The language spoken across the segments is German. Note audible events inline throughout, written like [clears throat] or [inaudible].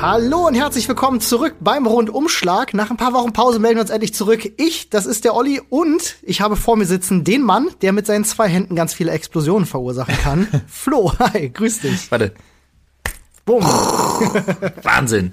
Hallo und herzlich willkommen zurück beim Rundumschlag. Nach ein paar Wochen Pause melden wir uns endlich zurück. Ich, das ist der Olli und ich habe vor mir sitzen den Mann, der mit seinen zwei Händen ganz viele Explosionen verursachen kann. [laughs] Flo, hi, grüß dich. Warte. Bumm. [laughs] Wahnsinn.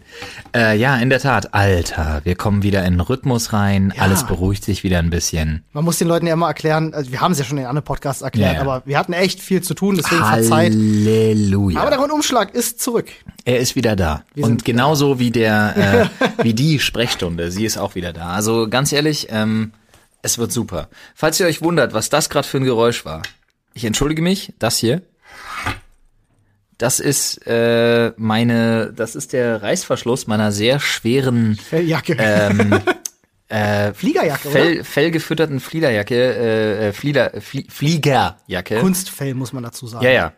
Äh, ja, in der Tat. Alter, wir kommen wieder in den Rhythmus rein. Ja. Alles beruhigt sich wieder ein bisschen. Man muss den Leuten ja immer erklären, also wir haben es ja schon in anderen Podcasts erklärt, Ja, ja. aber wir hatten echt viel zu tun, deswegen verzeiht. Halleluja. Aber der Rundumschlag ist zurück. er ist wieder da. Wir Und genauso wie der, [laughs] äh, wie die Sprechstunde. Sie ist auch wieder da. Also ganz ehrlich, ähm, es wird super. Falls ihr euch wundert, was das gerade für ein Geräusch war. Ich entschuldige mich. Das hier. Das ist äh, meine, das ist der Reißverschluss meiner sehr schweren Felljacke. ähm, [laughs] äh, Fliegerjacke, Fell, fellgefütterten Fliederjacke, äh, äh, Flieder, Flie Fliegerjacke. oder? Kunstfell, muss man dazu sagen. Ja, ja.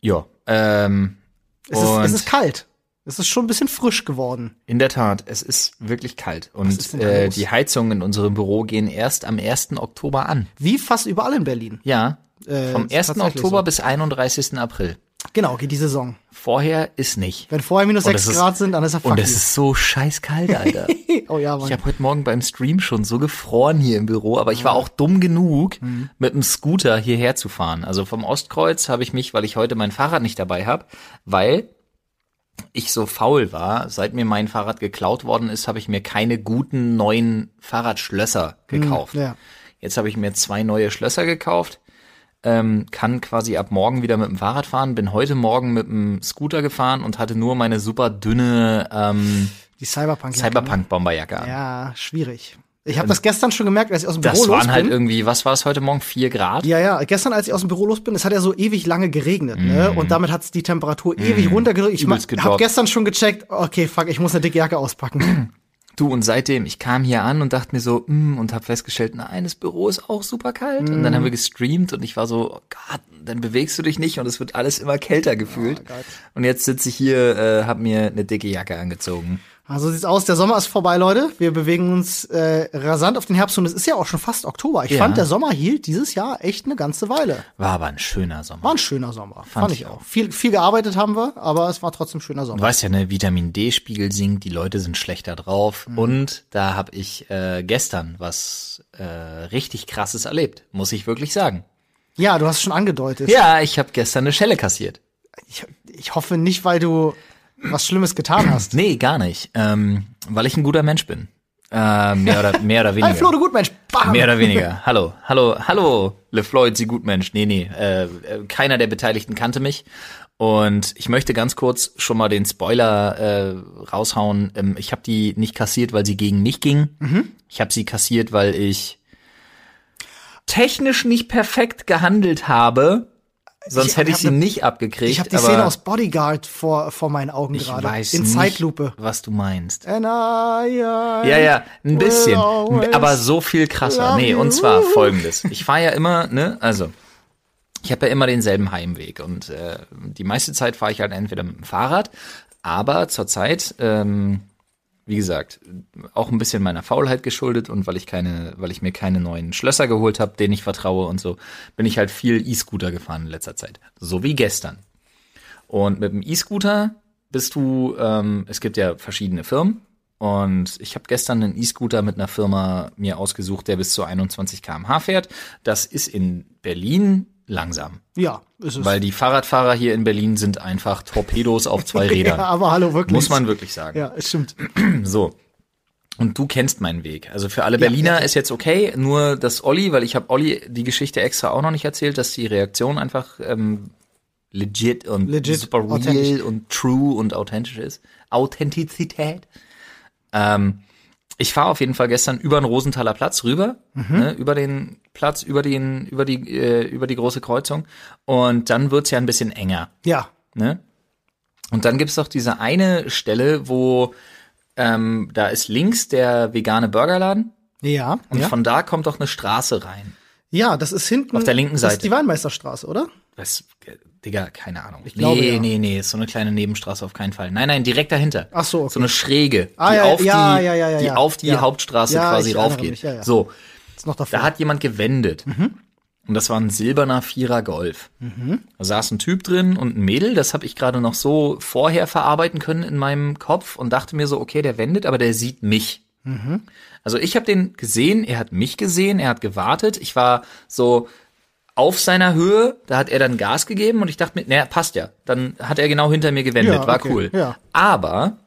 Ja. Ähm, Es ist, es ist kalt. Es ist schon ein bisschen frisch geworden. in der Tat, es ist wirklich kalt. Und äh, die Heizungen in unserem Büro gehen erst am 1. Oktober an. Wie fast überall in Berlin. Ja. Äh, Vom ist 1. tatsächlich Oktober so. bis 31. April. Genau, geht die Saison. Vorher ist nicht. Wenn vorher minus Und 6 es ist- Grad sind, dann ist er fuck Und es ist so scheißkalt, Alter. [laughs] Oh ja, Mann. Ich habe heute Morgen beim Stream schon so gefroren hier im Büro, aber ich war auch dumm genug, Mhm. mit dem Scooter hierher zu fahren. Also vom Ostkreuz habe ich mich, weil ich heute mein Fahrrad nicht dabei habe, weil ich so faul war, seit mir mein Fahrrad geklaut worden ist, habe ich mir keine guten neuen Fahrradschlösser gekauft. Mhm, ja. Jetzt habe ich mir zwei neue Schlösser gekauft, ähm, kann quasi ab morgen wieder mit dem Fahrrad fahren, bin heute Morgen mit dem Scooter gefahren und hatte nur meine super dünne ähm, Die Cyberpunk. Cyberpunk-Bomberjacke an. Ja, schwierig. Ich habe das gestern schon gemerkt, als ich aus dem Büro Das los waren halt bin. irgendwie, was war es heute Morgen? Vier Grad? ja, ja, gestern, als ich aus dem Büro los bin, es hat ja so ewig lange geregnet, ne? Und damit hat es die Temperatur ewig runtergedrückt. Ich Mhm. Habe gestern schon gecheckt, okay, fuck, ich muss eine dicke Jacke auspacken. Du, und seitdem, ich kam hier an und dachte mir so, mm, und habe festgestellt, nein, das Büro ist auch super kalt. Und dann haben wir gestreamt und ich war so, oh Gott, dann bewegst du dich nicht und es wird alles immer kälter gefühlt. Gott. und jetzt sitze ich hier, äh, habe mir eine dicke Jacke angezogen. Also sieht's aus, der Sommer ist vorbei, Leute. Wir bewegen uns äh, rasant auf den Herbst und es ist ja auch schon fast Oktober. Ich Ja. fand, der Sommer hielt dieses Jahr echt eine ganze Weile. War aber ein schöner Sommer. War ein schöner Sommer. Fand, ich ich auch. Viel, viel gearbeitet haben wir, aber es war trotzdem ein schöner Du Sommer. weißt ja, ne, Vitamin D-Spiegel sinkt, die Leute sind schlechter drauf. Und da habe ich äh, gestern was äh, richtig krasses erlebt, muss ich wirklich sagen. Ja, du hast es schon angedeutet. Ja, ich habe gestern eine Schelle kassiert. Ich, ich hoffe nicht, weil du was Schlimmes getan hast. Nee, gar nicht. Ähm, weil ich ein guter Mensch bin. Äh, mehr oder mehr oder [laughs] weniger. Hi Flo, du Gutmensch. Bam. Mehr oder weniger. [laughs] Hallo, hallo, hallo, LeFloid, Sie Gutmensch. Nee, nee, äh, äh, keiner der Beteiligten kannte mich. Und ich möchte ganz kurz schon mal den Spoiler äh, raushauen. Ähm, ich habe die nicht kassiert, weil sie gegen mich ging. Mhm. Ich habe sie kassiert, weil ich technisch nicht perfekt gehandelt habe. Sonst Ich hätte ich hab sie ne- nicht abgekriegt. Ich habe die Szene aus Bodyguard vor, vor meinen Augen ich gerade. weiß In nicht, Zeitlupe. was du meinst. And I, I Ja, ja, ein bisschen. Aber so viel krasser. Nee, und zwar folgendes. Ich fahre ja immer, ne, also, ich habe ja immer denselben Heimweg und äh, die meiste Zeit fahre ich halt entweder mit dem Fahrrad, aber zurzeit, ähm, wie gesagt, auch ein bisschen meiner Faulheit geschuldet und weil ich keine, weil ich mir keine neuen Schlösser geholt habe, denen ich vertraue und so, bin ich halt viel E-Scooter gefahren in letzter Zeit. So wie gestern. Und mit dem E-Scooter bist du, ähm, es gibt ja verschiedene Firmen. Und ich habe gestern einen E-Scooter mit einer Firma mir ausgesucht, der bis zu 21 km/h fährt. Das ist in Berlin langsam. Ja, ist es. Weil die Fahrradfahrer hier in Berlin sind einfach Torpedos auf zwei [laughs] Rädern. ja, aber hallo, wirklich. Muss man wirklich sagen. Ja, es stimmt. [clears throat] So. Und du kennst meinen Weg. Also für alle Berliner ist jetzt okay, nur das Olli, weil ich habe Olli die Geschichte extra auch noch nicht erzählt, dass die Reaktion einfach ähm, legit und Legit, super real und true und authentisch ist. Authentizität. Ähm, ich fahre auf jeden Fall gestern über den Rosenthaler Platz rüber, Mhm. ne, über den Platz, über den, über die, äh, über die große Kreuzung. Und dann wird's ja ein bisschen enger. Ja. Ne? Und dann gibt's doch diese eine Stelle, wo ähm, da ist links der vegane Burgerladen Ja. und ja. von da kommt doch eine Straße rein. ja, das ist hinten. Auf der linken Das Seite. ist die Weinmeisterstraße, oder? Das, Digga, keine Ahnung. Ich glaube, nee, ja. nee, nee, ist so eine kleine Nebenstraße auf keinen Fall. Nein, nein, direkt dahinter. Ach so, okay. So eine Schräge, Ah, die ja, auf ja, die, ja, ja, ja, die auf die. Hauptstraße quasi raufgeht. mich. So, Ist noch davor. da hat jemand gewendet. Mhm. Und das war ein silberner Vierer Golf. Da saß ein Typ drin und ein Mädel. Das habe ich gerade noch so vorher verarbeiten können in meinem Kopf und dachte mir so, okay, der wendet, aber der sieht mich. Also ich habe den gesehen, er hat mich gesehen, er hat gewartet. Ich war so auf seiner Höhe, da hat er dann Gas gegeben und ich dachte mir, naja, passt ja. Dann hat er genau hinter mir gewendet, Ja, war okay, cool. ja. Aber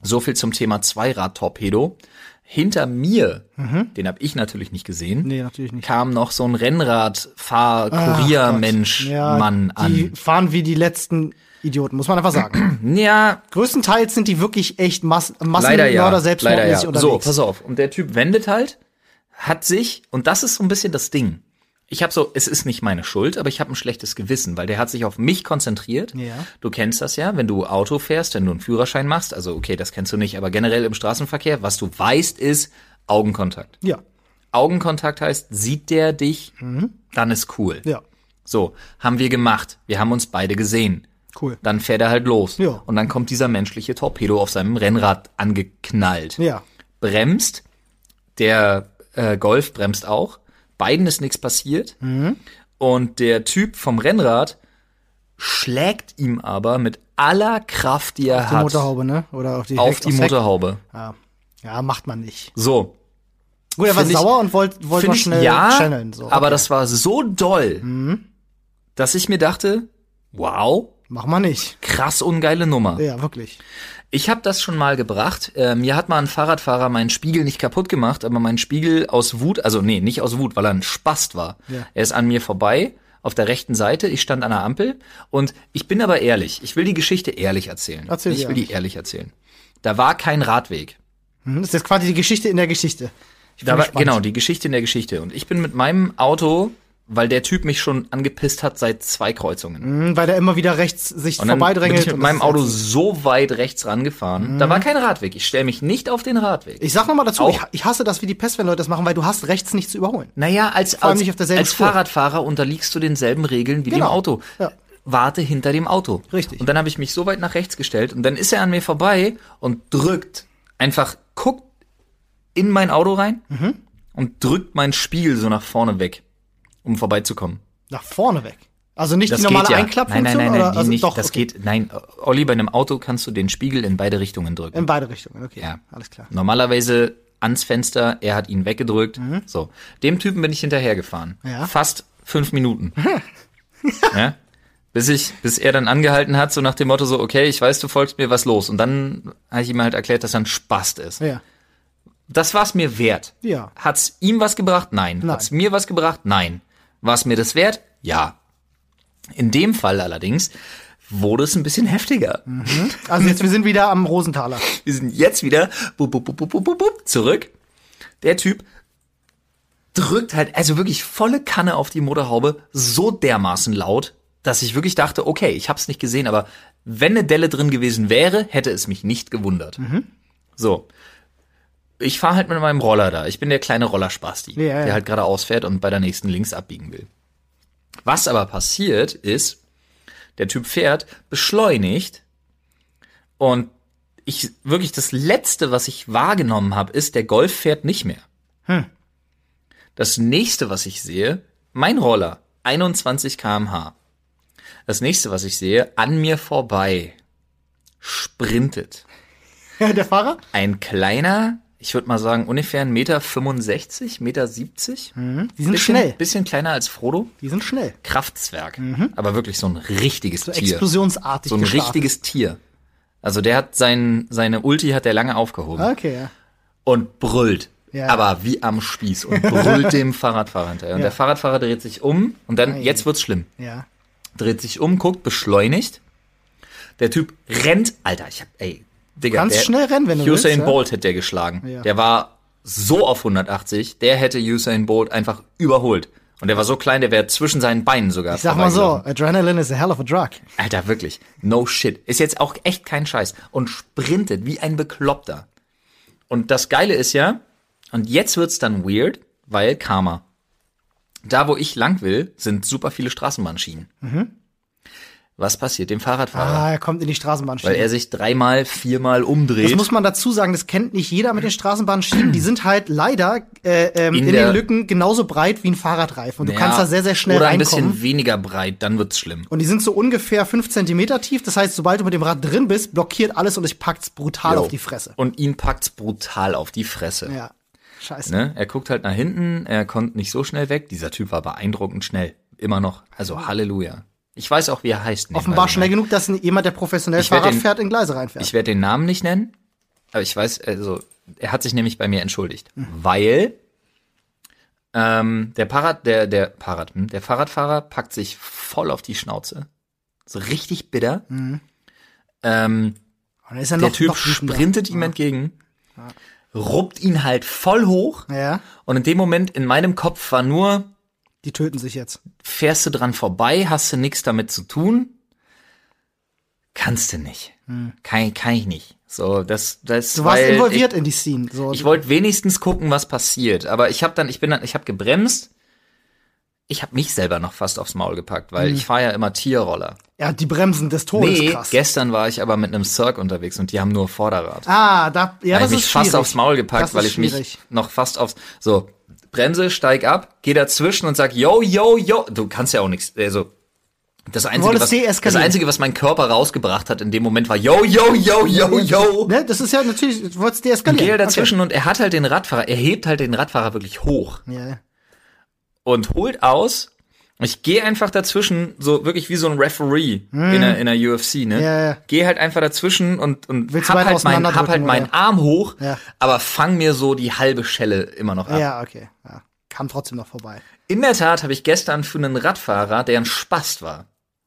so viel zum Thema Zweirad-Torpedo. Hinter mir, den habe ich natürlich nicht gesehen, Nee, natürlich nicht. kam noch so ein Rennradfahr-Kuriermensch, Ja, Mann Die an. fahren wie die letzten Idioten, muss man einfach sagen. [clears throat] Ja, Größtenteils sind die wirklich echt leider Massenmörder ja. selbstmordmäßig ja. So, pass auf. Und der Typ wendet halt, hat sich, und das ist so ein bisschen das Ding. Ich habe so, es ist nicht meine Schuld, aber ich habe ein schlechtes Gewissen, weil der hat sich auf mich konzentriert. Ja. Du kennst das ja, wenn du Auto fährst, wenn du einen Führerschein machst, also okay, das kennst du nicht, aber generell im Straßenverkehr, was du weißt, ist Augenkontakt. Ja, Augenkontakt heißt, sieht der dich, dann ist cool. ja, So, haben wir gemacht. Wir haben uns beide gesehen. cool. Dann fährt er halt los. Ja. Und dann kommt dieser menschliche Torpedo auf seinem Rennrad angeknallt. Ja, Bremst, der äh, Golf bremst auch. Beiden ist nichts passiert. Mhm. Und der Typ vom Rennrad schlägt ihm aber mit aller Kraft, die er die hat, Motorhaube, ne? Oder auf die auf die. Motorhaube. Ja. ja, macht man nicht. So. Gut, er war ich- sauer und wollte wollt mal ich, schnell ja, channeln. So. aber Okay. Mhm. das war so doll, dass ich mir dachte, wow, Mach mal nicht. krass ungeile Nummer. Ja, wirklich. Ich habe das schon mal gebracht. Äh, mir hat mal ein Fahrradfahrer meinen Spiegel nicht kaputt gemacht, aber meinen Spiegel aus Wut, also nee, nicht aus Wut, weil er ein Spast war. Ja. Er ist an mir vorbei auf der rechten Seite. Ich stand an der Ampel und ich bin aber ehrlich. Ich will die Geschichte ehrlich erzählen. Erzähl ich will die ehrlich erzählen. Da war kein Radweg. Hm, Das ist quasi die Geschichte in der Geschichte. Da war, genau, die Geschichte in der Geschichte. Und ich bin mit meinem Auto, weil der Typ mich schon angepisst hat seit zwei Kreuzungen. Hm, Weil der immer wieder rechts sich Und dann bin vorbeidrängelt. ich mit meinem Auto so weit rechts rangefahren. Da war kein Radweg. Ich stelle mich nicht auf den Radweg. Ich sag noch mal dazu, Auch- ich, ich hasse das wie die Pest, wenn Leute das machen, weil du hast rechts nicht zu überholen. Naja, als, als, als. Fahrradfahrer unterliegst du denselben Regeln wie dem Genau. Auto. Ja. Warte hinter dem Auto. Richtig. Und dann habe ich mich so weit nach rechts gestellt und dann ist er an mir vorbei und drückt, einfach guckt in mein Auto rein Mhm. und drückt meinen Spiegel so nach vorne weg, um vorbeizukommen. Nach vorne weg. Also nicht Das die normale ja. Nein, Einklappfunktion? nein, nein, nein, die also nicht. doch, das okay. geht, nein, Olli, bei einem Auto kannst du den Spiegel in beide Richtungen drücken. In beide Richtungen, okay. Ja. Alles klar. Normalerweise ans Fenster, er hat ihn weggedrückt. So. Dem Typen bin ich hinterhergefahren. Mhm. Ja. Fast fünf Minuten. [laughs] ja. Bis ich, bis er dann angehalten hat, so nach dem Motto so, okay, ich weiß, du folgst mir, was los? Und dann habe ich ihm halt erklärt, dass er ein Spast ist. Ja. Das war's mir wert. Ja. Hat's ihm was gebracht? Nein. Nein. Hat's mir was gebracht? Nein. War's mir das wert? Ja. In dem Fall allerdings wurde es ein bisschen heftiger. Also jetzt, wir sind wieder am Rosenthaler. [laughs] Wir sind jetzt wieder bup, bup, bup, bup, bup, bup, bup, zurück. Der Typ drückt halt, also wirklich volle Kanne auf die Motorhaube, so dermaßen laut, dass ich wirklich dachte, okay, ich hab's nicht gesehen, aber wenn eine Delle drin gewesen wäre, hätte es mich nicht gewundert. So. Ich fahre halt mit meinem Roller da. Ich bin der kleine Rollerspasti, Ja, ja. der halt gerade ausfährt und bei der nächsten links abbiegen will. Was aber passiert ist, der Typ fährt, beschleunigt und ich wirklich das letzte, was ich wahrgenommen habe, ist, der Golf fährt nicht mehr. Das nächste, was ich sehe, mein Roller, 21 km/h. Das nächste, was ich sehe, an mir vorbei, sprintet. [laughs] der Fahrer? Ein kleiner, ich würde mal sagen, ungefähr 1,65 Meter, 65, Meter 70. Die sind bisschen, schnell. Bisschen kleiner als Frodo. Die sind schnell. Kraftzwerg. Aber wirklich so ein richtiges So Tier. explosionsartig So ein gestartet. richtiges Tier. Also der hat sein, seine Ulti hat der lange aufgehoben. Okay, ja. und brüllt. Ja. Aber wie am Spieß und brüllt [laughs] dem Fahrradfahrer hinterher. Und Ja. der Fahrradfahrer dreht sich um und dann, Ei. jetzt wird's schlimm. Ja. Dreht sich um, guckt, beschleunigt. Der Typ rennt, Alter, ich hab, ey, Digga. Kannst der, schnell rennen, wenn du Usain willst, ja. Bolt hätte der geschlagen. Ja. Der war so auf 180, der hätte Usain Bolt einfach überholt. Und der war so klein, der wäre zwischen seinen Beinen sogar. Ich sag mal so. Adrenaline is a hell of a drug. Alter, wirklich. No shit. Ist jetzt auch echt kein Scheiß. Und sprintet wie ein Bekloppter. Und das Geile ist ja, und jetzt wird's dann weird, weil Karma. Da, wo ich lang will, sind super viele Straßenbahnschienen. Was passiert dem Fahrradfahrer? Ah, er kommt in die Straßenbahnschiene. Weil er sich dreimal, viermal umdreht. Das muss man dazu sagen, das kennt nicht jeder mit den Straßenbahnschienen. Die sind halt leider äh, ähm, In in, den Lücken genauso breit wie ein Fahrradreifen. Und du Ja, kannst da sehr, sehr schnell Oder ein reinkommen. bisschen weniger breit, dann wird's schlimm. Und die sind so ungefähr fünf Zentimeter tief. Das heißt, sobald du mit dem Rad drin bist, blockiert alles und ich packt's brutal Jo. auf die Fresse. Und ihn packt's brutal auf die Fresse. Ja. Scheiße. Ne? Er guckt halt nach hinten, er kommt nicht so schnell weg. Dieser Typ war beeindruckend schnell. Immer noch. Also Halleluja. Ich weiß auch, wie er heißt. Offenbar schnell genug, dass jemand, der professionell Ich Fahrrad den- fährt, in Gleise reinfährt. Ich werde den Namen nicht nennen, aber ich weiß, also er hat sich nämlich bei mir entschuldigt, Mhm. weil ähm, der Fahrrad, der der Fahrrad, hm, der Fahrradfahrer packt sich voll auf die Schnauze, so richtig bitter. Mhm. Ähm, Und dann ist er der noch, Typ noch sprintet ihm entgegen, ruppt ihn halt voll hoch Ja, und in dem Moment in meinem Kopf war nur die töten sich jetzt. fährst du dran vorbei, hast du nichts damit zu tun, kannst du nicht. Kann, kann ich nicht. So, das, das, Hm. Du warst involviert in die Scene. So. Ich, ich wollte wenigstens gucken, was passiert, aber ich habe dann, ich bin dann, ich habe gebremst. Ich habe mich selber noch fast aufs Maul gepackt, weil Hm. ich fahre ja immer Tierroller. ja, die Bremsen des Todes Nee, krass. gestern war ich aber mit einem Cirque unterwegs und die haben nur Vorderrad. Ah, da, ja, da das habe ist ich fast aufs Maul gepackt, weil ich mich noch fast aufs so Bremse, steig ab, geh dazwischen und sag yo yo yo. Du kannst ja auch nichts, also das einzige was, das einzige was mein Körper rausgebracht hat in dem Moment war yo yo yo yo yo. Ne, das ist ja natürlich, du wolltest deeskalieren. gehe dazwischen und er hat halt den Radfahrer, er hebt halt den Radfahrer wirklich hoch. Okay. Ja, ja. und holt aus. Ich gehe einfach dazwischen, so wirklich wie so ein Referee in, der, in der UFC, ne? Hm. Ja, ja. Geh halt einfach dazwischen und, und Willst hab halt, mein, hab halt meinen oder? Arm hoch, Ja. aber fang mir so die halbe Schelle immer noch ab. ja, okay. Ja. Kam trotzdem noch vorbei. In der Tat habe ich gestern für einen Radfahrer, der ein Spast war,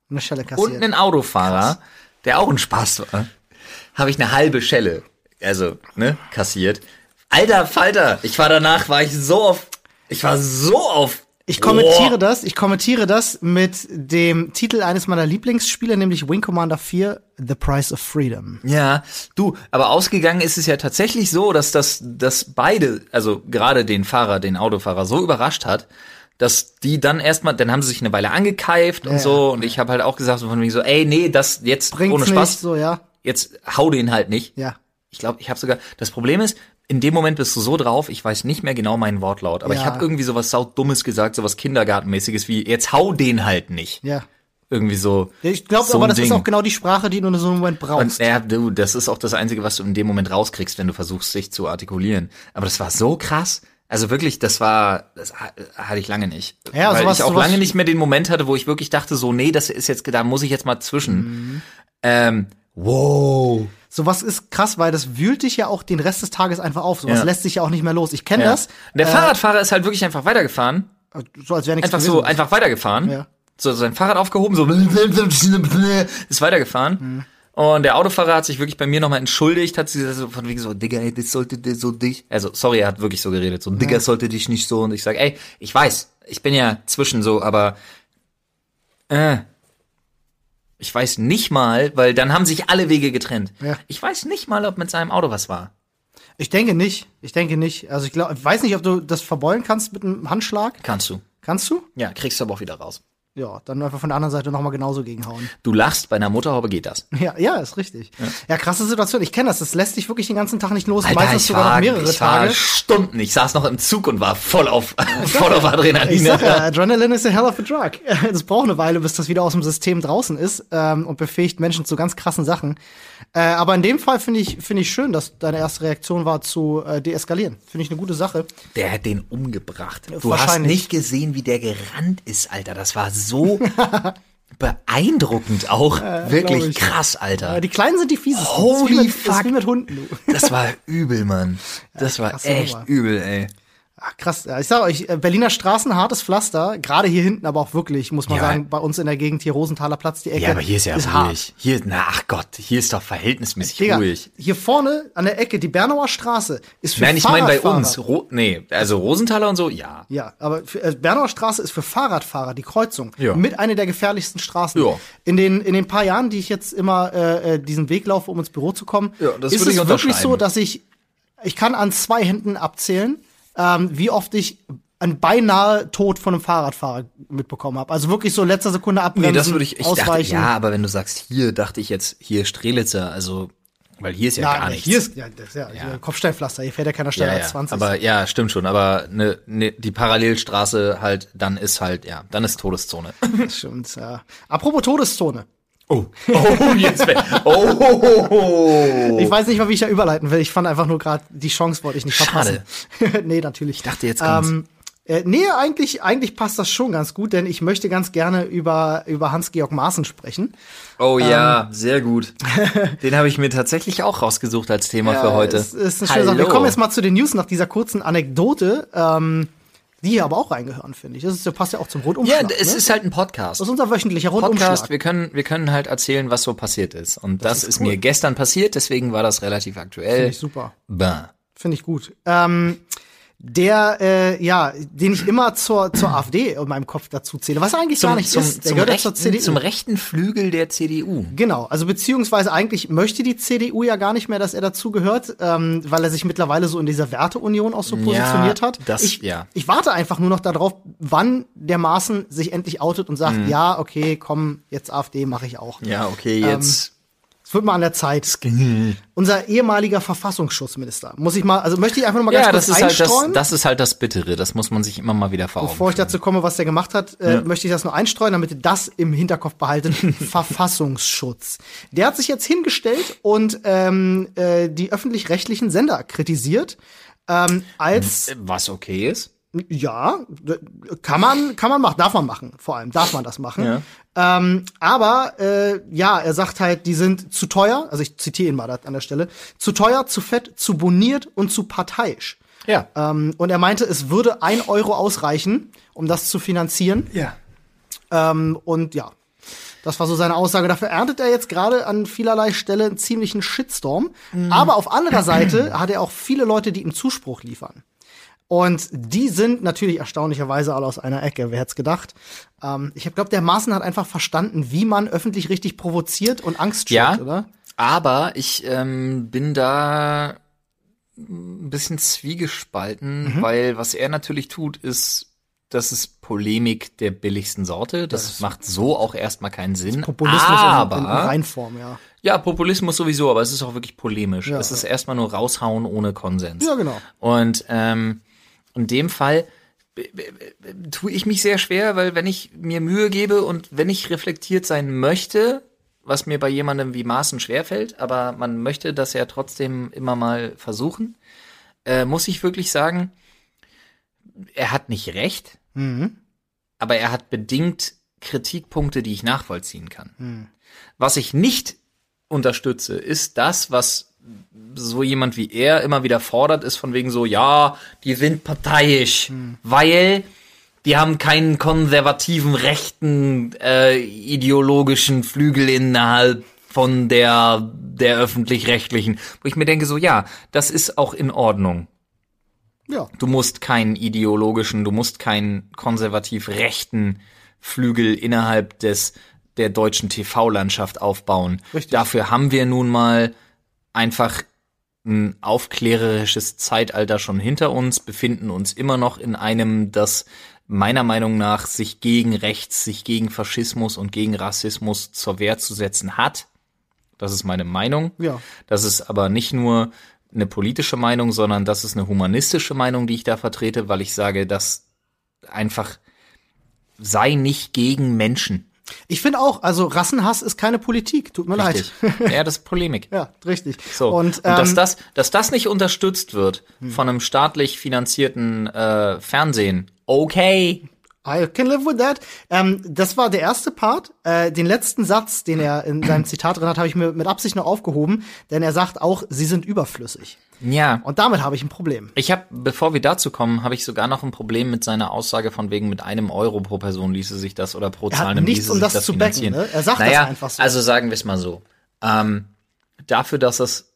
Eine Schelle und kassiert. einen Autofahrer, der auch ein Spast war, habe ich eine halbe Schelle, also, ne, kassiert. Alter Falter, ich war danach, war ich so auf, ich war so auf Ich kommentiere Boah. das, ich kommentiere das mit dem Titel eines meiner Lieblingsspiele, nämlich Wing Commander 4, The Price of Freedom. Ja, du, aber ausgegangen ist es ja tatsächlich so, dass das, dass beide, also gerade den Fahrer, den Autofahrer so überrascht hat, dass die dann erstmal, dann haben sie sich eine Weile angekeift und Ja, so und ich habe halt auch gesagt so von mir so, ey, nee, das jetzt Bringt's ohne Spaß, nicht, so, ja. jetzt hau den halt nicht. Ja. Ich glaube, ich habe sogar, das Problem ist, in dem Moment bist du so drauf, ich weiß nicht mehr genau meinen Wortlaut, aber Ja. ich habe irgendwie sowas saudummes gesagt, sowas Kindergartenmäßiges wie, jetzt hau den halt nicht. Ja. Irgendwie so. Ich glaube so aber, das ist Ding. auch genau die Sprache, die du in so einem Moment Und brauchst. ja, du, das ist auch das Einzige, was du in dem Moment rauskriegst, wenn du versuchst, dich zu artikulieren. Aber das war so krass. Also wirklich, das war, das ha- hatte ich lange nicht. Ja, Weil sowas- ich auch sowas- lange nicht mehr den Moment hatte, wo ich wirklich dachte, so, nee, das ist jetzt, da muss ich jetzt mal zwischen. Mhm. Ähm, wow. Sowas ist krass, weil das wühlt dich ja auch den Rest des Tages einfach auf. Sowas Ja. lässt sich ja auch nicht mehr los. Ich kenne Ja. das. Und der Äh, Fahrradfahrer ist halt wirklich einfach weitergefahren. So als wäre nichts Einfach so, einfach weitergefahren. Ja. So sein Fahrrad aufgehoben, so [laughs] ist weitergefahren. Mhm. Und der Autofahrer hat sich wirklich bei mir nochmal entschuldigt, hat sie so von wegen so, Digga, ey, das sollte dir so dich. Also, sorry, er hat wirklich so geredet, so, Digga, sollte dich nicht so. Und ich sag, ey, ich weiß, ich bin ja zwischen so, aber äh, ich weiß nicht mal, weil dann haben sich alle Wege getrennt. Ja. Ich weiß nicht mal, ob mit seinem Auto was war. Ich denke nicht. Ich denke nicht. Also ich glaube, ich weiß nicht, ob du das verbeulen kannst mit einem Handschlag. Kannst du. Kannst du? Ja, kriegst du aber auch wieder raus. Ja, dann einfach von der anderen Seite nochmal genauso gegenhauen. Du lachst, bei einer Motorhaube geht das. [laughs] Ja, ja, ist richtig. Ja, krasse Situation. Ich kenne das. Das lässt dich wirklich den ganzen Tag nicht los. Alter, Meistens ich sogar war, noch mehrere ich war Tage. Stunden. Ich saß noch im Zug und war voll auf, [laughs] voll auf Adrenalin. Ich sag ja, Adrenaline is a hell of a drug. [laughs] Das braucht eine Weile, bis das wieder aus dem System draußen ist ähm, und befähigt Menschen zu ganz krassen Sachen. Äh, aber in dem Fall finde ich, finde ich schön, dass deine erste Reaktion war zu äh, deeskalieren. Finde ich eine gute Sache. Der hat den umgebracht. Du hast nicht gesehen, wie der gerannt ist, Alter. Das war so [laughs] beeindruckend auch. glaub Wirklich ich. krass, Alter. Äh, die Kleinen sind die fiesesten. Holy wie mit, fuck. Mit Hunden. Das war übel, Mann. Das war krasse echt Nummer. übel, ey. Ach, krass. Ich sag euch, äh, Berliner Straßen, hartes Pflaster. Gerade hier hinten, aber auch wirklich, muss man Ja. sagen, bei uns in der Gegend hier Rosenthaler Platz, die Ecke. Ja, aber hier ist ja hart. ruhig. Hier, na, ach Gott, hier ist doch verhältnismäßig Digga, ruhig. hier vorne an der Ecke, die Bernauer Straße, ist für Nein, ich meine bei uns. Ro nee, also Rosenthaler und so, ja. Ja, aber für, äh, Bernauer Straße ist für Fahrradfahrer die Kreuzung Ja. mit einer der gefährlichsten Straßen. Ja. In den in den paar Jahren, die ich jetzt immer äh, äh, diesen Weg laufe, um ins Büro zu kommen, Ja, das ist es ich wirklich so, dass ich ich kann an zwei Händen abzählen, ähm, wie oft ich einen beinahe Tod von einem Fahrradfahrer mitbekommen habe. Also wirklich so letzter Sekunde abbremsen, Nee, das würde ich, ich dachte, ausweichen. ja, aber wenn du sagst, hier dachte ich jetzt, hier Strelitzer, also, weil hier ist ja, Ja, gar nichts. hier ist ja, das ist ja, ja. Kopfsteinpflaster, hier fährt ja keiner schneller ja, als ja. 20. Aber ja, stimmt schon, aber ne, ne, die Parallelstraße halt, dann ist halt, ja, dann ist Todeszone. Das [laughs] stimmt, ja. Apropos Todeszone. Oh, oh, jetzt, oh, Ich weiß nicht mal, wie ich da überleiten will. Ich fand einfach nur gerade, die Chance wollte ich nicht Schade. verpassen. [laughs] nee, natürlich. Ich dachte, jetzt kommt's. Ähm, äh, nee, eigentlich, eigentlich passt das schon ganz gut, denn ich möchte ganz gerne über, über Hans-Georg Maaßen sprechen. Oh ja, sehr gut. [laughs] Den habe ich mir tatsächlich auch rausgesucht als Thema für heute. Es ist eine schöne Sache. Wir kommen jetzt mal zu den News nach dieser kurzen Anekdote, ähm, die hier aber auch reingehören, finde ich. Das ist, das passt ja auch zum Ja, Rundumschlag. es ne? ist halt ein Podcast. das ist unser wöchentlicher Rundumschlag. Podcast, wir können, wir können halt erzählen, was so passiert ist. Und das, ist ist, cool. mir gestern passiert, deswegen war das relativ aktuell. Finde ich super. Bah. Finde ich gut. Ähm, der, äh, ja, den ich immer zur, zur AfD in meinem Kopf dazu zähle, was eigentlich gar nicht zum, ist. Der zum, gehört ja rechten, zur CDU. zum rechten Flügel der CDU. Genau, also beziehungsweise eigentlich möchte die CDU ja gar nicht mehr, dass er dazugehört, ähm, weil er sich mittlerweile so in dieser Werteunion auch so Ja, positioniert hat. das- ich, ja. ich warte einfach nur noch darauf, wann der Maaßen sich endlich outet und sagt, ja, okay, komm, jetzt AfD mache ich auch. Mhm. Ja, okay, jetzt. Es wird mal an der Zeit. Unser ehemaliger Verfassungsschutzminister, muss ich mal, also möchte ich einfach nur mal Ja, ganz kurz das ist halt das, einstreuen. das ist halt das Bittere. Das muss man sich immer mal wieder vor Augen Bevor ich dazu komme, was der gemacht hat, äh, möchte ich das nur einstreuen, damit ihr das im Hinterkopf behaltet. [laughs] Verfassungsschutz. Der hat sich jetzt hingestellt und ähm, äh, die öffentlich-rechtlichen Sender kritisiert. Ähm, als Was okay ist. Ja, kann man, kann man machen, darf man machen, vor allem darf man das machen. Ja. Ähm, aber äh, ja, er sagt halt, die sind zu teuer, also ich zitiere ihn mal an der Stelle, zu teuer, zu fett, zu boniert und zu parteiisch. Ja. Ähm, und er meinte, es würde ein Euro ausreichen, um das zu finanzieren. Ja. Ähm, und ja, das war so seine Aussage. Dafür erntet er jetzt gerade an vielerlei Stelle einen ziemlichen Shitstorm. Aber auf anderer Seite hat er auch viele Leute, die ihm Zuspruch liefern. Und die sind natürlich erstaunlicherweise alle aus einer Ecke. Wer hätte es gedacht? Ähm, ich glaube, der Maaßen hat einfach verstanden, wie man öffentlich richtig provoziert und Angst schürt, Ja. oder? Aber ich ähm, bin da ein bisschen zwiegespalten, Mhm. weil was er natürlich tut, ist, das ist Polemik der billigsten Sorte. Das, macht so auch erstmal keinen Sinn. Populismus aber in, in Reinform, ja. ja, Populismus sowieso, aber es ist auch wirklich polemisch. Ja. Es ist erstmal nur raushauen ohne Konsens. Ja, genau. Und ähm, in dem Fall b- b- b- tue ich mich sehr schwer, weil wenn ich mir Mühe gebe und wenn ich reflektiert sein möchte, was mir bei jemandem wie Maaßen schwerfällt, aber man möchte das ja trotzdem immer mal versuchen, äh, muss ich wirklich sagen, er hat nicht recht, aber er hat bedingt Kritikpunkte, die ich nachvollziehen kann. Was ich nicht unterstütze, ist das, was so jemand wie er immer wieder fordert, ist von wegen so, ja, die sind parteiisch, weil die haben keinen konservativen, rechten, äh, ideologischen Flügel innerhalb von der, der öffentlich-rechtlichen. Wo ich mir denke so, ja, das ist auch in Ordnung. Ja. Du musst keinen ideologischen, du musst keinen konservativ rechten Flügel innerhalb des der deutschen TV-Landschaft aufbauen. Richtig. Dafür haben wir nun mal einfach ein aufklärerisches Zeitalter schon hinter uns, befinden uns immer noch in einem, das meiner Meinung nach sich gegen Rechts, sich gegen Faschismus und gegen Rassismus zur Wehr zu setzen hat. Das ist meine Meinung. Ja. Das ist aber nicht nur eine politische Meinung, sondern das ist eine humanistische Meinung, die ich da vertrete, weil ich sage, dass einfach sei nicht gegen Menschen. Ich finde auch, also Rassenhass ist keine Politik. Tut mir Richtig. leid. Ja, das ist Polemik. [laughs] ja, richtig. So. Und, Und, dass ähm, das, dass das nicht unterstützt wird von einem staatlich finanzierten äh, Fernsehen, okay. I can live with that. Ähm, das war der erste Part. Äh, den letzten Satz, den er in seinem Zitat drin hat, habe ich mir mit Absicht noch aufgehoben, denn er sagt auch, sie sind überflüssig. Ja. Und damit habe ich ein Problem. Ich habe, bevor wir dazu kommen, habe ich sogar noch ein Problem mit seiner Aussage von wegen mit einem Euro pro Person ließe sich das oder pro nichts, ließe um sich das das zu backen, ne? Er sagt das naja, einfach so. Also sagen wir es mal so. Ähm, dafür, dass das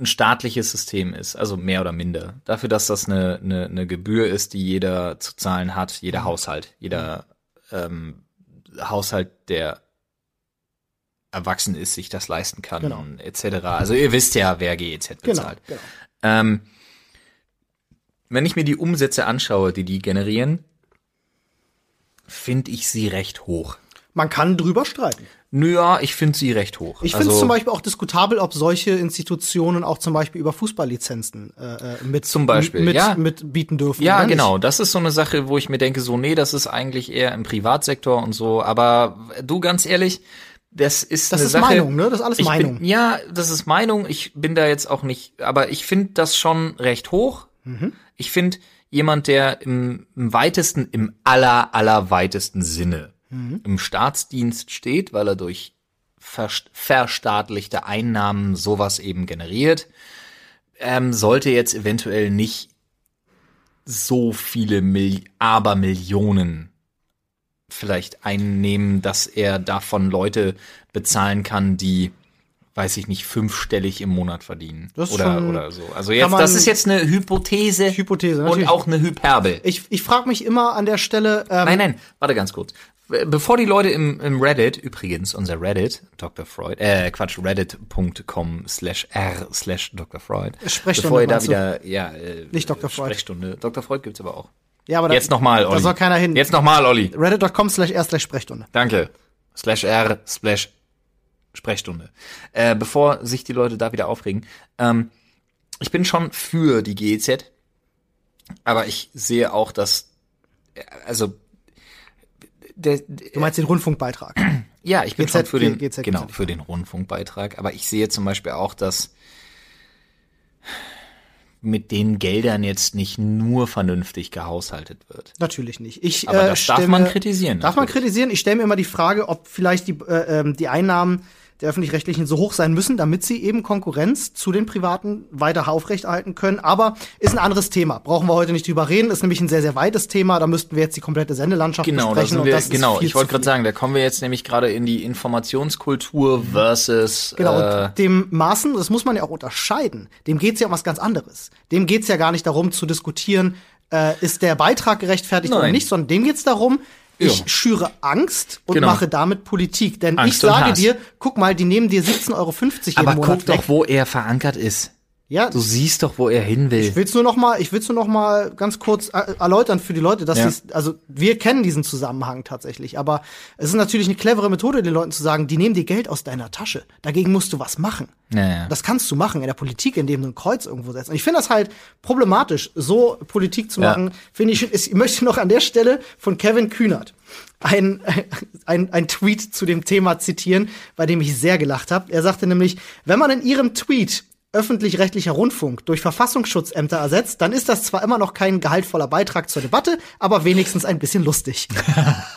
ein staatliches System ist, also mehr oder minder, dafür, dass das eine, eine, eine Gebühr ist, die jeder zu zahlen hat, Mhm. jeder Haushalt, jeder ähm, Haushalt, der erwachsen ist, sich das leisten kann, Genau. etc. Also ihr wisst ja, wer GEZ Genau. bezahlt. genau. Ähm, wenn ich mir die Umsätze anschaue, die die generieren, finde ich sie recht hoch. Man kann drüber streiten. Naja, ich finde sie recht hoch. Ich finde es zum Beispiel auch diskutabel, ob solche Institutionen auch zum Beispiel über Fußballlizenzen äh, äh, mit, Zum Beispiel, mit, ja. mit bieten dürfen. Ja, oder nicht? genau. Das ist so eine Sache, wo ich mir denke, so, nee, das ist eigentlich eher im Privatsektor und so. Aber du, ganz ehrlich, das ist Das eine ist Sache. Meinung, ne? Das ist alles ich Meinung. Bin, ja, das ist Meinung. Ich bin da jetzt auch nicht, aber ich finde das schon recht hoch. Mhm. Ich finde, jemand, der im, im weitesten, im aller, aller weitesten Sinne Mhm. im Staatsdienst steht, weil er durch verst- verstaatlichte Einnahmen sowas eben generiert, ähm, sollte jetzt eventuell nicht so viele Mil Abermillionen vielleicht einnehmen, dass er davon Leute bezahlen kann, die weiß ich nicht, fünfstellig im Monat verdienen. Das ist oder, schon- oder so. Also jetzt, das ist jetzt eine Hypothese. Hypothese, Und auch eine Hyperbel. Ich, ich frage mich immer an der Stelle, ähm, Nein, nein, warte ganz kurz. Bevor die Leute im, im Reddit, übrigens, unser Reddit, Dr. Freud, äh, Quatsch, reddit.com slash r slash Dr. Freud. Sprechstunde, Bevor ihr da wieder, ja, äh, Nicht Dr. Freud. Sprechstunde. Dr. Freud gibt's aber auch. ja, aber da, Jetzt nochmal, Olli. Da soll keiner hin. Jetzt nochmal, Olli. Reddit.com slash r slash Sprechstunde. Danke. Slash R, slash Sprechstunde. Äh, bevor sich die Leute da wieder aufregen. Ähm, ich bin schon für die GEZ, aber ich sehe auch, dass, äh, also, der, der, Du meinst den Rundfunkbeitrag. ja, ich bin GZ, schon für den, GZ, genau, GZ. für den Rundfunkbeitrag, aber ich sehe zum Beispiel auch, dass mit den Geldern jetzt nicht nur vernünftig gehaushaltet wird. Natürlich nicht. Ich, Aber äh, das darf stell man kritisieren, Darf man natürlich. kritisieren? Ich stelle mir immer die Frage, ob vielleicht die, äh, ähm, die Einnahmen der öffentlich-rechtlichen so hoch sein müssen, damit sie eben Konkurrenz zu den privaten weiter aufrechterhalten können. Aber ist ein anderes Thema. Brauchen wir heute nicht drüber reden. Ist nämlich ein sehr, sehr weites Thema. Da müssten wir jetzt die komplette Sendelandschaft Genau, da besprechen. und wir, das ist genau, ich wollte gerade sagen, da kommen wir jetzt nämlich gerade in die Informationskultur versus Genau, äh, und dem Maßen, das muss man ja auch unterscheiden, dem geht's ja um was ganz anderes. Dem geht's ja gar nicht darum zu diskutieren, äh, ist der Beitrag gerechtfertigt oder Nein. nicht, sondern dem geht's darum, ich Ja. schüre Angst und Genau. mache damit Politik. Denn Angst ich sage dir, guck mal, die nehmen dir 17,50 Euro jeden aber Monat guck weg. doch, wo er verankert ist. Ja, Du siehst doch, wo er hin will. ich will's nur noch mal, ich will's nur noch mal ganz kurz erläutern für die Leute, dass Ja. also wir kennen diesen Zusammenhang tatsächlich, aber es ist natürlich eine clevere Methode, den Leuten zu sagen, die nehmen dir Geld aus deiner Tasche. Dagegen musst du was machen. Naja. Das kannst du machen in der Politik, indem du ein Kreuz irgendwo setzt. Und ich finde das halt problematisch, so Politik zu Ja. machen. Finde ich, ich möchte noch an der Stelle von Kevin Kühnert ein, ein, ein Tweet zu dem Thema zitieren, bei dem ich sehr gelacht habe. Er sagte nämlich, wenn man in ihrem Tweet öffentlich-rechtlicher Rundfunk durch Verfassungsschutzämter ersetzt, dann ist das zwar immer noch kein gehaltvoller Beitrag zur Debatte, aber wenigstens ein bisschen lustig. [laughs] [laughs]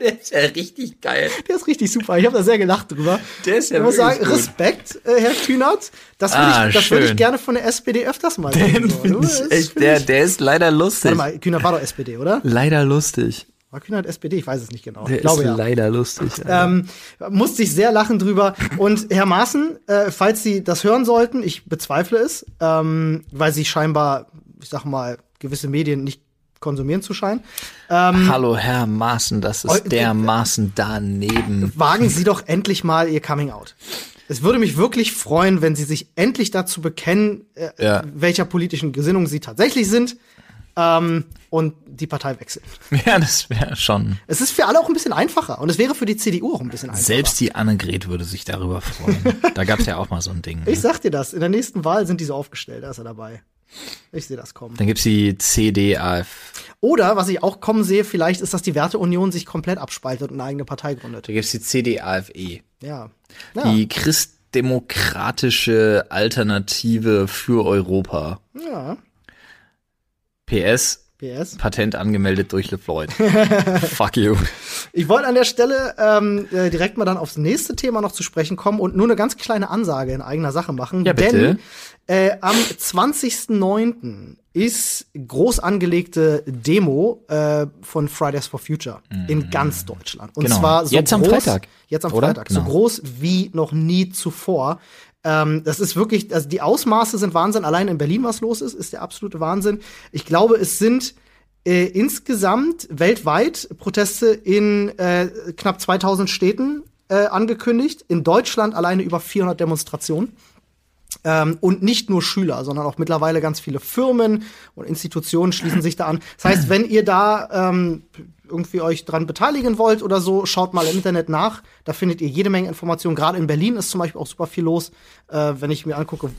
der ist ja richtig geil. Der ist richtig super. Ich habe da sehr gelacht drüber. Der ist ja ich muss sagen, gut. Respekt, äh, Herr Kühnert. Das würde Ah, ich, das würde ich schön. gerne von der SPD öfters mal sehen. so. Ich echt, find der, ich- der ist leider lustig. Warte mal, Kühnert war doch SPD, oder? Leider lustig. War Kühnert SPD? Ich weiß es nicht genau. Der ich glaube ist ja. leider lustig. Ähm, musste ich sehr lachen drüber. Und Herr Maaßen, äh, falls Sie das hören sollten, ich bezweifle es, ähm, weil Sie scheinbar, ich sag mal, gewisse Medien nicht konsumieren zu scheinen. Hallo Herr Maaßen, das Oh, ist äh, dermaßen daneben. wagen Sie doch endlich mal Ihr Coming Out. Es würde mich wirklich freuen, wenn Sie sich endlich dazu bekennen, äh, Ja. welcher politischen Gesinnung Sie tatsächlich sind ähm, und die Partei wechseln. [laughs] Ja, das wäre schon. Es ist für alle auch ein bisschen einfacher und es wäre für die CDU auch ein bisschen einfacher. Selbst die Annegret würde sich darüber freuen. da gab's ja auch mal so ein Ding. [laughs] Ich Ne? sag dir das, in der nächsten Wahl sind die so aufgestellt, da ist er dabei. Ich sehe das kommen. Dann gibt's die CDAF. Oder, was ich auch kommen sehe, vielleicht ist, dass die Werteunion sich komplett abspaltet und eine eigene Partei gründet. Da gibt's die CDAFE. Ja. ja. Die christdemokratische Alternative für Europa. ja. PS, PS. Patent angemeldet durch LeFloid. [laughs] Fuck you. Ich wollte an der Stelle ähm, äh, direkt mal dann aufs nächste Thema noch zu sprechen kommen und nur eine ganz kleine Ansage in eigener Sache machen. Ja, bitte. Denn äh, am 20.09. ist groß angelegte Demo äh, von Fridays for Future in ganz Deutschland. Und Mhm. Genau. zwar so Jetzt am groß, Freitag, Jetzt am oder? Freitag. So Genau. groß wie noch nie zuvor. Ähm, das ist wirklich, also die Ausmaße sind Wahnsinn. Allein in Berlin, was los ist, ist der absolute Wahnsinn. Ich glaube, es sind äh, insgesamt weltweit Proteste in äh, knapp 2000 Städten äh, angekündigt. In Deutschland alleine über 400 Demonstrationen. Ähm, und nicht nur Schüler, sondern auch mittlerweile ganz viele Firmen und Institutionen schließen sich da an. Das heißt, wenn ihr da ähm, irgendwie euch dran beteiligen wollt oder so, schaut mal im Internet nach. Da findet ihr jede Menge Informationen. Gerade in Berlin ist zum Beispiel auch super viel los. Äh, wenn ich mir angucke,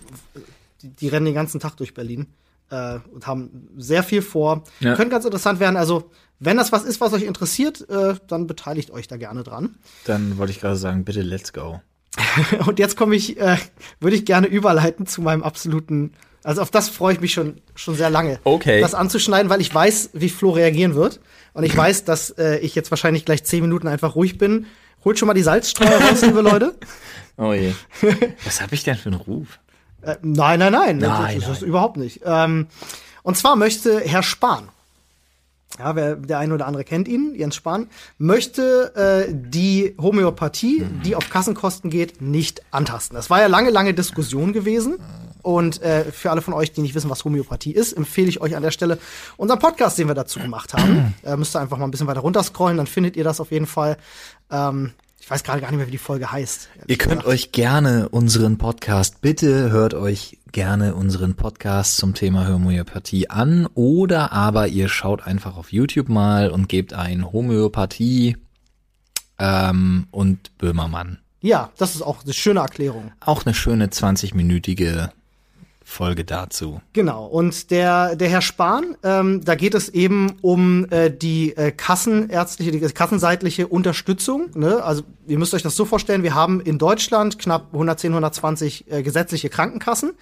die, die rennen den ganzen Tag durch Berlin äh, und haben sehr viel vor. Ja. Könnte ganz interessant werden. Also, wenn das was ist, was euch interessiert, äh, dann beteiligt euch da gerne dran. Dann wollte ich gerade sagen, bitte let's go. [laughs] Und jetzt komme ich, äh, würde ich gerne überleiten zu meinem absoluten, also auf das freue ich mich schon, schon sehr lange. Okay. Das anzuschneiden, weil ich weiß, wie Flo reagieren wird. Und ich weiß, dass äh, ich jetzt wahrscheinlich gleich zehn Minuten einfach ruhig bin. Holt schon mal die Salzstreuer raus, liebe Leute. [laughs] Oh je. [laughs] Was habe ich denn für einen Ruf? Äh, nein, nein, nein, das, Nein, das ist nein. überhaupt nicht. Ähm, und zwar möchte Herr Spahn, ja, wer, der eine oder andere kennt ihn, Jens Spahn, möchte äh, die Homöopathie, die auf Kassenkosten geht, nicht antasten. Das war ja lange, lange Diskussion gewesen. Und äh, für alle von euch, die nicht wissen, was Homöopathie ist, empfehle ich euch an der Stelle unseren Podcast, den wir dazu gemacht haben. [clears throat] äh, müsst ihr einfach mal ein bisschen weiter runterscrollen, dann findet ihr das auf jeden Fall. Ähm, ich weiß gerade gar nicht mehr, wie die Folge heißt. Ihr könnt gesagt. euch gerne unseren Podcast, bitte hört euch gerne unseren Podcast zum Thema Homöopathie an oder aber ihr schaut einfach auf YouTube mal und gebt ein Homöopathie ähm, und Böhmermann. Ja, das ist auch eine schöne Erklärung. Auch eine schöne 20-minütige Folge dazu. Genau, und der, der Herr Spahn, ähm, da geht es eben um äh, die äh, kassenärztliche, die kassenseitliche Unterstützung. Ne? Also ihr müsst euch das so vorstellen, wir haben in Deutschland knapp 110, 120 äh, gesetzliche Krankenkassen,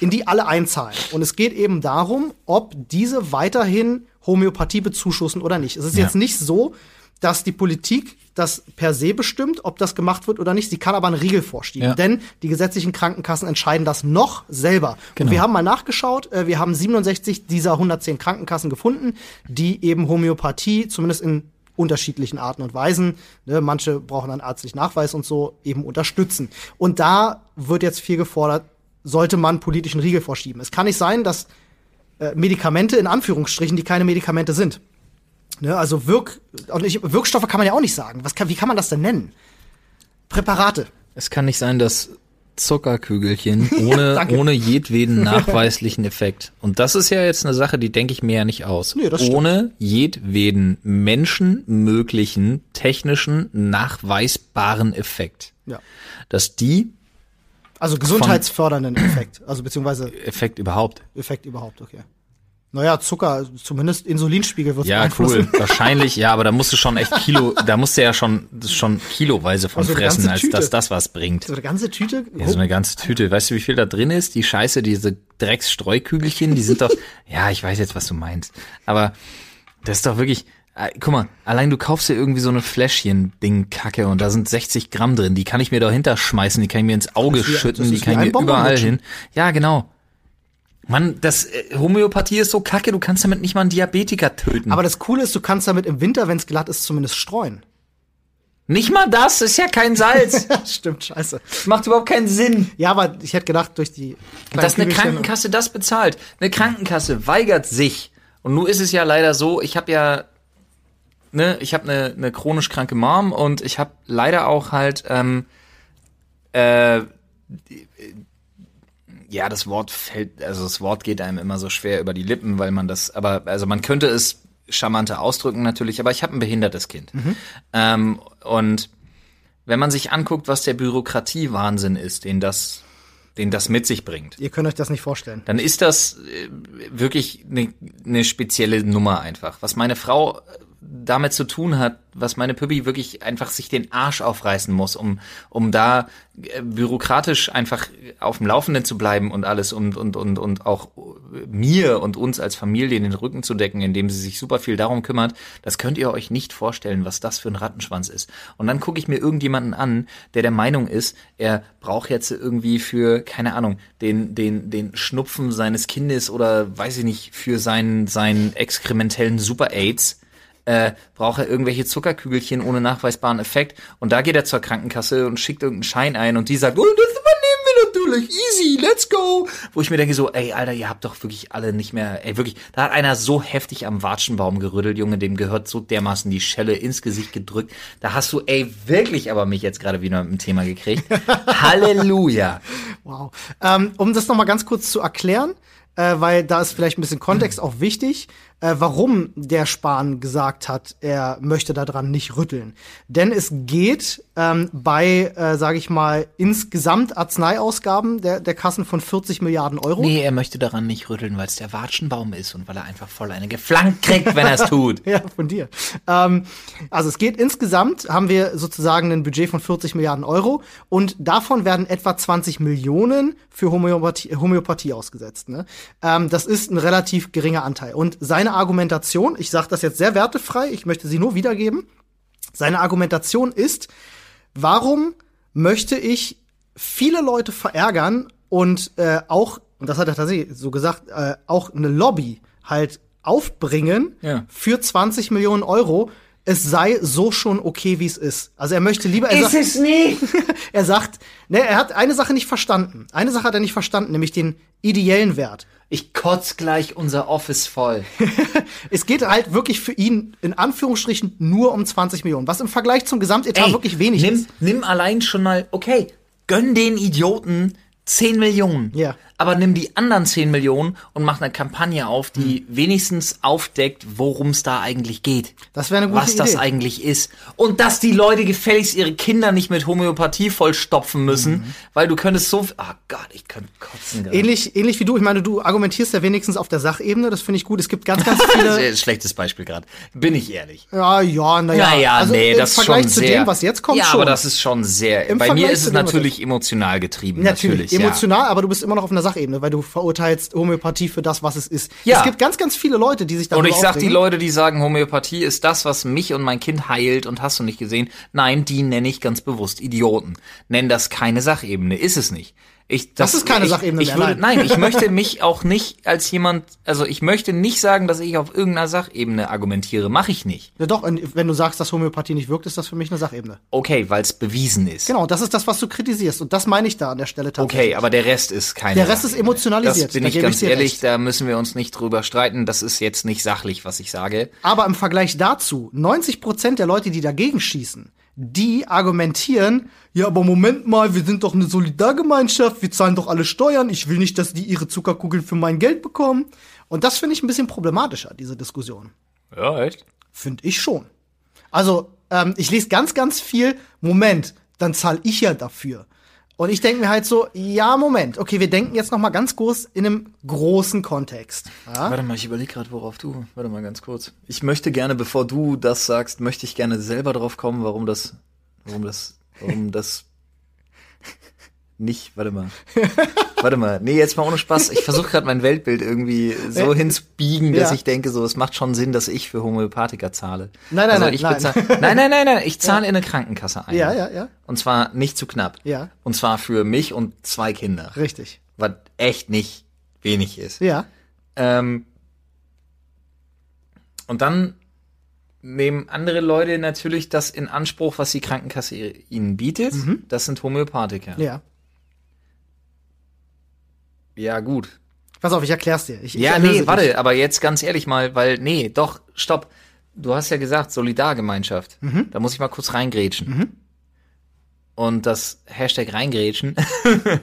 in die alle einzahlen. Und es geht eben darum, ob diese weiterhin Homöopathie bezuschussen oder nicht. Es ist Ja. jetzt nicht so, dass die Politik das per se bestimmt, ob das gemacht wird oder nicht. Sie kann aber einen Riegel vorschieben, Ja. denn die gesetzlichen Krankenkassen entscheiden das noch selber. Genau. Und wir haben mal nachgeschaut, äh, wir haben 67 dieser 110 Krankenkassen gefunden, die eben Homöopathie, zumindest in unterschiedlichen Arten und Weisen, ne, manche brauchen einen ärztlichen Nachweis und so, eben unterstützen. Und da wird jetzt viel gefordert, sollte man politischen Riegel vorschieben. Es kann nicht sein, dass äh, Medikamente in Anführungsstrichen, die keine Medikamente sind. Ne, also Wirk und ich, Wirkstoffe kann man ja auch nicht sagen. Was kann, wie kann man das denn nennen? Präparate. Es kann nicht sein, dass Zuckerkügelchen [laughs] ohne, danke. ohne jedweden [laughs] nachweislichen Effekt. Und das ist ja jetzt eine Sache, die denke ich mir ja nicht aus. Nee, ohne jedweden menschenmöglichen, technischen, nachweisbaren Effekt. Ja. Dass die Also gesundheitsfördernden Effekt. Also beziehungsweise Effekt überhaupt. Effekt überhaupt, okay. Naja, Zucker, zumindest Insulinspiegel wird Ja, cool. [laughs] Wahrscheinlich, ja, aber da musst du schon echt Kilo, da musst du ja schon, schon kiloweise von Also fressen, als Tüte. dass das was bringt. So eine ganze Tüte? Ja, so eine ganze Tüte. Weißt du, wie viel da drin ist? Die Scheiße, diese Drecksstreukügelchen, die sind doch, [laughs] ja, ich weiß jetzt, was du meinst. Aber das ist doch wirklich, äh, guck mal, allein du kaufst dir irgendwie so eine Fläschchen-Ding-Kacke und da sind 60 Gramm drin. Die kann ich mir da hinterschmeißen, die kann ich mir ins Auge schütten, die kann ich mir überall hin. Ja, genau. Mann, das äh, Homöopathie ist so kacke, du kannst damit nicht mal einen Diabetiker töten. Aber das Coole ist, du kannst damit im Winter, wenn es glatt ist, zumindest streuen. nicht mal das ist ja kein Salz. [laughs] Stimmt, scheiße. Macht überhaupt keinen Sinn. Ja, aber ich hätte gedacht, durch die dass eine Krankenkasse das bezahlt. Eine Krankenkasse weigert sich. Und nun ist es ja leider so, ich habe ja, ne, ich habe eine, eine chronisch kranke Mom und ich habe leider auch halt, ähm, äh, ja, das Wort fällt, also das Wort geht einem immer so schwer über die Lippen, weil man das, aber, also man könnte es charmanter ausdrücken natürlich, aber ich habe ein behindertes Kind. Ähm, und wenn man sich anguckt, was der Bürokratiewahnsinn ist, den das, den das mit sich bringt, Ihr könnt euch das nicht vorstellen. dann ist das äh, wirklich eine ne spezielle Nummer einfach. Was meine Frau damit zu tun hat, was meine Püppi wirklich einfach sich den Arsch aufreißen muss, um, um da äh, bürokratisch einfach auf dem Laufenden zu bleiben und alles und, und, und, und auch mir und uns als Familie den Rücken zu decken, indem sie sich super viel darum kümmert, das könnt ihr euch nicht vorstellen, was das für ein Rattenschwanz ist. Und dann gucke ich mir irgendjemanden an, der der Meinung ist, er braucht jetzt irgendwie für, keine Ahnung, den, den, den Schnupfen seines Kindes oder weiß ich nicht, für seinen, seinen exkrementellen Super-Aids, äh, braucht er irgendwelche Zuckerkügelchen ohne nachweisbaren Effekt. Und da geht er zur Krankenkasse und schickt irgendeinen Schein ein und die sagt, oh, das übernehmen wir natürlich, easy, let's go. Wo ich mir denke so, ey, Alter, ihr habt doch wirklich alle nicht mehr, ey, wirklich, da hat einer so heftig am Watschenbaum gerüttelt, Junge, dem gehört so dermaßen die Schelle ins Gesicht gedrückt. Da hast du, ey, wirklich aber mich jetzt gerade wieder mit dem Thema gekriegt. [laughs] Halleluja. Wow. Ähm, um das noch mal ganz kurz zu erklären, äh, weil da ist vielleicht ein bisschen Kontext [clears throat] auch wichtig äh, warum der Spahn gesagt hat, er möchte daran nicht rütteln. Denn es geht ähm, bei, äh, sage ich mal, insgesamt Arzneiausgaben der, der Kassen von 40 Milliarden Euro. Nee, er möchte daran nicht rütteln, weil es der Watschenbaum ist und weil er einfach voll eine geflankt kriegt, wenn er es tut. [laughs] ja, von dir. Ähm, also es geht insgesamt, haben wir sozusagen ein Budget von 40 Milliarden Euro und davon werden etwa 20 Millionen für Homöopathie, Homöopathie ausgesetzt. Ne? Ähm, das ist ein relativ geringer Anteil. Und seine seine Argumentation, ich sage das jetzt sehr wertefrei, ich möchte sie nur wiedergeben. Seine Argumentation ist, warum möchte ich viele Leute verärgern und äh, auch, und das hat er tatsächlich so gesagt, äh, auch eine Lobby halt aufbringen ja. für 20 Millionen Euro, es sei so schon okay, wie es ist. Also er möchte lieber. Er ist sagt, es nicht? [laughs] er sagt, ne, er hat eine Sache nicht verstanden. Eine Sache hat er nicht verstanden, nämlich den ideellen Wert. Ich kotz gleich unser Office voll. [laughs] es geht halt wirklich für ihn in Anführungsstrichen nur um 20 Millionen, was im Vergleich zum Gesamtetat Ey, wirklich wenig nimm, ist. Nimm allein schon mal, okay, gönn den Idioten 10 Millionen. Ja aber nimm die anderen 10 Millionen und mach eine Kampagne auf, die mhm. wenigstens aufdeckt, worum es da eigentlich geht. Das wäre eine gute was Idee. Was das eigentlich ist. Und dass die Leute gefälligst ihre Kinder nicht mit Homöopathie vollstopfen müssen, mhm. weil du könntest so, ah oh Gott, ich könnte kotzen. Grad. Ähnlich, ähnlich wie du. Ich meine, du argumentierst ja wenigstens auf der Sachebene. Das finde ich gut. Es gibt ganz, ganz viele. [laughs] Schlechtes Beispiel gerade. Bin ich ehrlich. Ja, ja, naja. Naja, also nee, das ist schon zu sehr. Dem, was jetzt kommt, ja, schon. aber das ist schon sehr. Im bei Vergleich mir ist es natürlich emotional getrieben. Natürlich, natürlich emotional, ja. aber du bist immer noch auf einer Sachebene, weil du verurteilst Homöopathie für das, was es ist. Ja. Es gibt ganz, ganz viele Leute, die sich da Und ich sag die Leute, die sagen, Homöopathie ist das, was mich und mein Kind heilt und hast du nicht gesehen. Nein, die nenne ich ganz bewusst Idioten. Nenn das keine Sachebene. Ist es nicht. Ich, das, das ist keine ich, Sachebene ich mehr, würde, nein. ich [laughs] möchte mich auch nicht als jemand, also ich möchte nicht sagen, dass ich auf irgendeiner Sachebene argumentiere. Mache ich nicht. Ja doch, wenn du sagst, dass Homöopathie nicht wirkt, ist das für mich eine Sachebene. Okay, weil es bewiesen ist. Genau, das ist das, was du kritisierst. Und das meine ich da an der Stelle tatsächlich. Okay, aber der Rest ist keine Der Rest Sachebene. ist emotionalisiert. Das bin ich ganz ich ehrlich, recht. da müssen wir uns nicht drüber streiten. Das ist jetzt nicht sachlich, was ich sage. Aber im Vergleich dazu, 90 Prozent der Leute, die dagegen schießen, die argumentieren, ja, aber Moment mal, wir sind doch eine Solidargemeinschaft, wir zahlen doch alle Steuern, ich will nicht, dass die ihre Zuckerkugeln für mein Geld bekommen. Und das finde ich ein bisschen problematischer, diese Diskussion. Ja, echt? Finde ich schon. Also, ähm, ich lese ganz, ganz viel, Moment, dann zahle ich ja dafür. Und ich denke mir halt so, ja, Moment, okay, wir denken jetzt noch mal ganz groß in einem großen Kontext. Ja? Warte mal, ich überlege gerade, worauf du. Warte mal ganz kurz. Ich möchte gerne, bevor du das sagst, möchte ich gerne selber drauf kommen, warum das, warum das, warum das nicht, warte mal. [laughs] warte mal. Nee, jetzt mal ohne Spaß. Ich versuche gerade mein Weltbild irgendwie so hinzubiegen, dass ja. ich denke, so, es macht schon Sinn, dass ich für Homöopathiker zahle. Nein, nein, also ich nein, bezahl, nein. Nein, nein, nein, Ich [laughs] zahle ja. in eine Krankenkasse ein. Ja, ja, ja. Und zwar nicht zu knapp. Ja. Und zwar für mich und zwei Kinder. Richtig. Was echt nicht wenig ist. Ja. Ähm, und dann nehmen andere Leute natürlich das in Anspruch, was die Krankenkasse ihnen bietet. Mhm. Das sind Homöopathiker. Ja. Ja, gut. Pass auf, ich erklär's dir. Ich, ja, ich nee, warte, dich. aber jetzt ganz ehrlich mal, weil, nee, doch, stopp. Du hast ja gesagt, Solidargemeinschaft. Mhm. Da muss ich mal kurz reingrätschen. Mhm. Und das Hashtag reingrätschen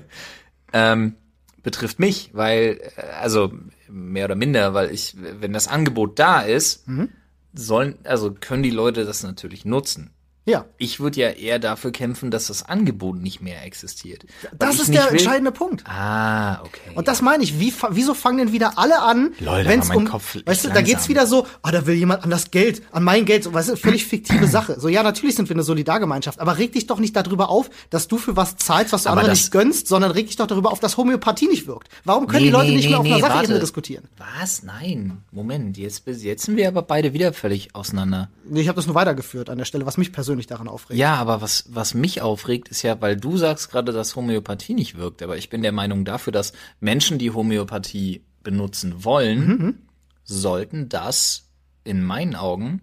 [laughs] ähm, betrifft mich, weil, äh, also mehr oder minder, weil ich, wenn das Angebot da ist, mhm. sollen, also können die Leute das natürlich nutzen. Ja. Ich würde ja eher dafür kämpfen, dass das Angebot nicht mehr existiert. Das ist der will. entscheidende Punkt. Ah, okay. Und das meine ich, wie, wieso fangen denn wieder alle an, wenn es um, Kopf weißt du, da geht's wieder so, ah, oh, da will jemand an das Geld, an mein Geld, so, weißt du, völlig fiktive Sache. So, ja, natürlich sind wir eine Solidargemeinschaft, aber reg dich doch nicht darüber auf, dass du für was zahlst, was du anderen nicht gönnst, sondern reg dich doch darüber auf, dass Homöopathie nicht wirkt. Warum können nee, die Leute nee, nicht nee, mehr auf einer Sachebene diskutieren? Was? Nein. Moment, jetzt, jetzt sind wir aber beide wieder völlig auseinander. Nee, ich habe das nur weitergeführt an der Stelle, was mich persönlich persönlich daran aufregt. Ja, aber was, was mich aufregt, ist ja, weil du sagst gerade, dass Homöopathie nicht wirkt, aber ich bin der Meinung dafür, dass Menschen, die Homöopathie benutzen wollen, mhm. sollten das in meinen Augen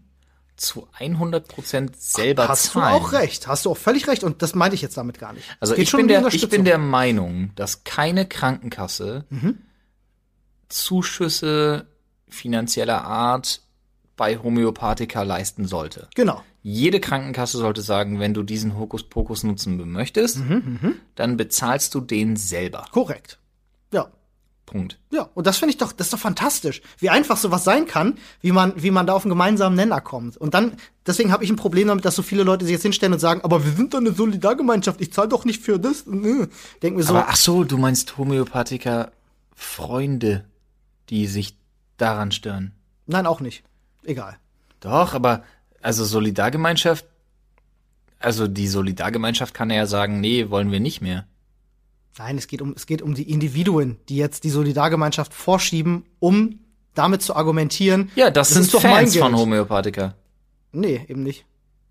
zu 100 Prozent selber Hast zahlen. du auch recht, hast du auch völlig recht und das meinte ich jetzt damit gar nicht. Also ich bin, der, ich bin der Meinung, dass keine Krankenkasse Mhm. Zuschüsse finanzieller Art bei Homöopathika leisten sollte. Genau. Jede Krankenkasse sollte sagen, wenn du diesen Hokuspokus nutzen möchtest, Mhm, dann bezahlst du den selber. Korrekt. Ja. Punkt. Ja, und das finde ich doch, das ist doch fantastisch, wie einfach sowas sein kann, wie man, wie man da auf einen gemeinsamen Nenner kommt. Und dann, deswegen habe ich ein Problem damit, dass so viele Leute sich jetzt hinstellen und sagen, aber wir sind doch eine Solidargemeinschaft, ich zahle doch nicht für das. Denk mir so, Aber ach so, du meinst Homöopathiker Freunde, die sich daran stören. nein, auch nicht. Egal. Doch, aber also Solidargemeinschaft, also die Solidargemeinschaft kann ja sagen, nee, wollen wir nicht mehr. Nein, es geht um, es geht um die Individuen, die jetzt die Solidargemeinschaft vorschieben, um damit zu argumentieren. Ja, das, sind ist doch Fans von. Homöopathika. Nee, eben nicht.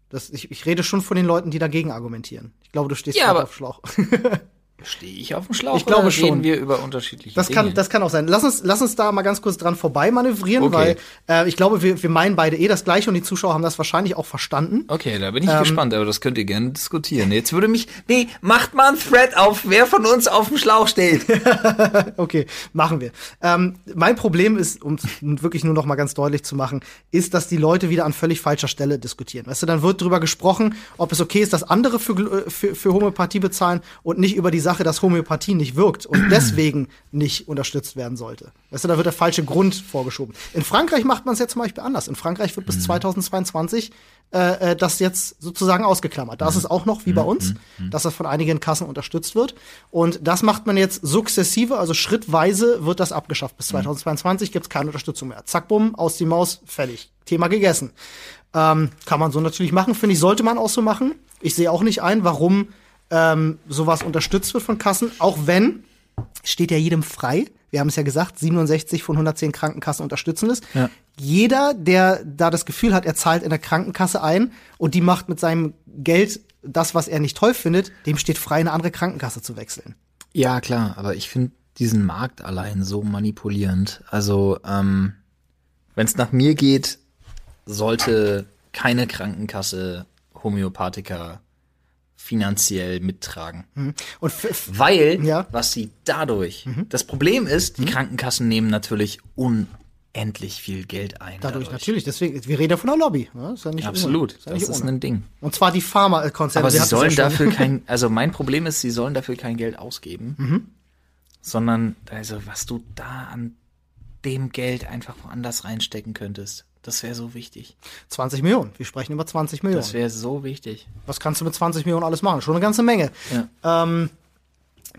Das, ich, ich rede schon von den Leuten, die dagegen argumentieren. Ich glaube, du stehst Ja, gerade aber- auf Schlauch. [laughs] Stehe ich auf dem Schlauch? Ich glaube schon. Reden wir über unterschiedliche Das Dinge? kann, das kann auch sein. Lass uns, lass uns da mal ganz kurz dran vorbei manövrieren, Okay. weil äh, ich glaube, wir, wir meinen beide eh das Gleiche und die Zuschauer haben das wahrscheinlich auch verstanden. Okay, da bin ich Ähm, gespannt, aber das könnt ihr gerne diskutieren. Jetzt würde mich, nee, macht mal ein Thread auf, wer von uns auf dem Schlauch steht. [laughs] Okay, machen wir. Ähm, mein Problem ist, um es wirklich nur noch mal ganz deutlich zu machen, ist, dass die Leute wieder an völlig falscher Stelle diskutieren. Weißt du, dann wird drüber gesprochen, ob es okay ist, dass andere für, äh, für, für Homöopathie bezahlen und nicht über die Sache, dass Homöopathie nicht wirkt und [clears throat] deswegen nicht unterstützt werden sollte. Weißt du, da wird der falsche Grund vorgeschoben. In Frankreich macht man es ja zum Beispiel anders. In Frankreich wird bis 2022 äh, äh, das jetzt sozusagen ausgeklammert. Da ist es auch noch wie bei uns, dass das von einigen Kassen unterstützt wird. Und das macht man jetzt sukzessive, also schrittweise wird das abgeschafft. Bis 2022 gibt es keine Unterstützung mehr. Zack, bumm, aus die Maus, fertig. Thema gegessen. Ähm, kann man so natürlich machen, finde ich, sollte man auch so machen. Ich sehe auch nicht ein, warum ähm, sowas unterstützt wird von Kassen, auch wenn steht ja jedem frei. Wir haben es ja gesagt, 67 von 110 Krankenkassen unterstützen es. Ja. Jeder, der da das Gefühl hat, er zahlt in der Krankenkasse ein und die macht mit seinem Geld das, was er nicht toll findet, dem steht frei, eine andere Krankenkasse zu wechseln. Ja, klar, aber ich finde diesen Markt allein so manipulierend. Also, ähm, wenn es nach mir geht, sollte keine Krankenkasse Homöopathika finanziell mittragen. Und f- f- Weil, Ja. was sie dadurch, das Problem ist, die Krankenkassen nehmen natürlich unendlich viel Geld ein. dadurch natürlich, deswegen, wir reden ja von der Lobby. Ne? Ist ja nicht Absolut. Ist ja das nicht ist ohne. ein Ding. Und zwar die Pharmakonzerne. Aber sie sollen dafür [laughs] kein, also mein Problem ist, sie sollen dafür kein Geld ausgeben, Mhm. sondern, also was du da an dem Geld einfach woanders reinstecken könntest, das wäre so wichtig. 20 Millionen. Wir sprechen über 20 Millionen. Das wäre so wichtig. Was kannst du mit 20 Millionen alles machen? Schon eine ganze Menge. Ja. Ähm,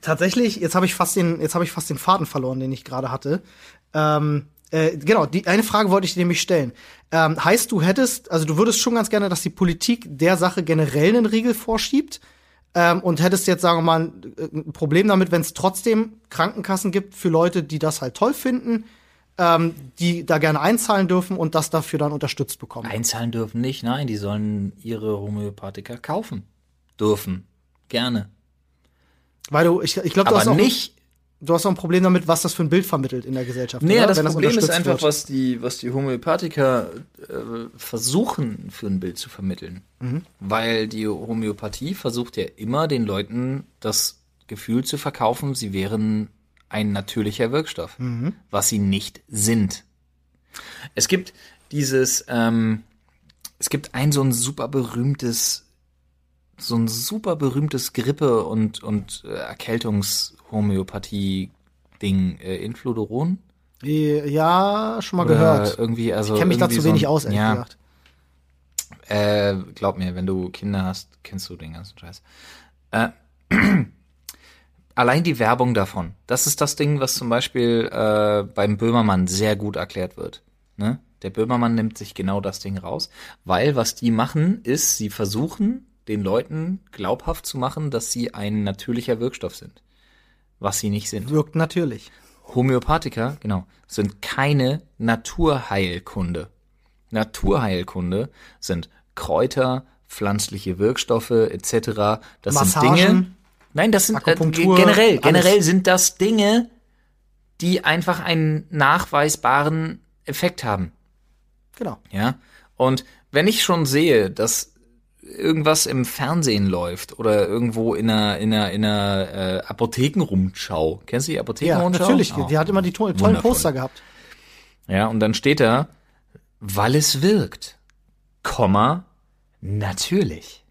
tatsächlich, jetzt habe ich fast den, jetzt habe ich fast den Faden verloren, den ich gerade hatte. Ähm, äh, genau, die eine Frage wollte ich dir nämlich stellen. Ähm, heißt, du hättest, also du würdest schon ganz gerne, dass die Politik der Sache generell einen Riegel vorschiebt ähm, und hättest jetzt, sagen wir mal, ein, ein Problem damit, wenn es trotzdem Krankenkassen gibt für Leute, die das halt toll finden, ähm, die da gerne einzahlen dürfen und das dafür dann unterstützt bekommen. Einzahlen dürfen nicht, nein, die sollen ihre Homöopathika kaufen. Dürfen. Gerne. Weil du, ich, ich glaube, du hast auch nicht du hast auch ein Problem damit, was das für ein Bild vermittelt in der Gesellschaft. Nee, oder? das Wenn Problem ist unterstützt einfach, wird. was die, was die Homöopathiker äh, versuchen für ein Bild zu vermitteln. Mhm. Weil die Homöopathie versucht ja immer den Leuten das Gefühl zu verkaufen, sie wären ein natürlicher Wirkstoff, Mhm. was sie nicht sind. Es gibt dieses, ähm, es gibt ein so ein super berühmtes, so ein super berühmtes Grippe- und, und äh, Erkältungshomöopathie-Ding, äh, Infludoron. Ja, schon mal Oder gehört. Irgendwie, also Ich kenne mich da zu so ein- wenig aus, ehrlich ja, gesagt. Äh, glaub mir, wenn du Kinder hast, kennst du den ganzen Scheiß. Äh, [clears throat] [clears throat] allein die Werbung davon, das ist das Ding, was zum Beispiel äh, beim Böhmermann sehr gut erklärt wird. Ne? Der Böhmermann nimmt sich genau das Ding raus, weil was die machen, ist, sie versuchen den Leuten glaubhaft zu machen, dass sie ein natürlicher Wirkstoff sind, was sie nicht sind. Wirkt natürlich. Homöopathiker, genau, sind keine Naturheilkunde. Naturheilkunde sind Kräuter, pflanzliche Wirkstoffe etc. Das sind Massagen, Dinge. Nein, das sind äh, generell, alles. generell sind das Dinge, die einfach einen nachweisbaren Effekt haben. Genau. Ja. Und wenn ich schon sehe, dass irgendwas im Fernsehen läuft oder irgendwo in einer, in einer, in einer äh, Apothekenrundschau. Kennst du die Ja, Apothekenrundschau? natürlich. Oh, Die hat immer die to tollen. Poster gehabt. Ja, und dann steht da, weil es wirkt, Komma, natürlich.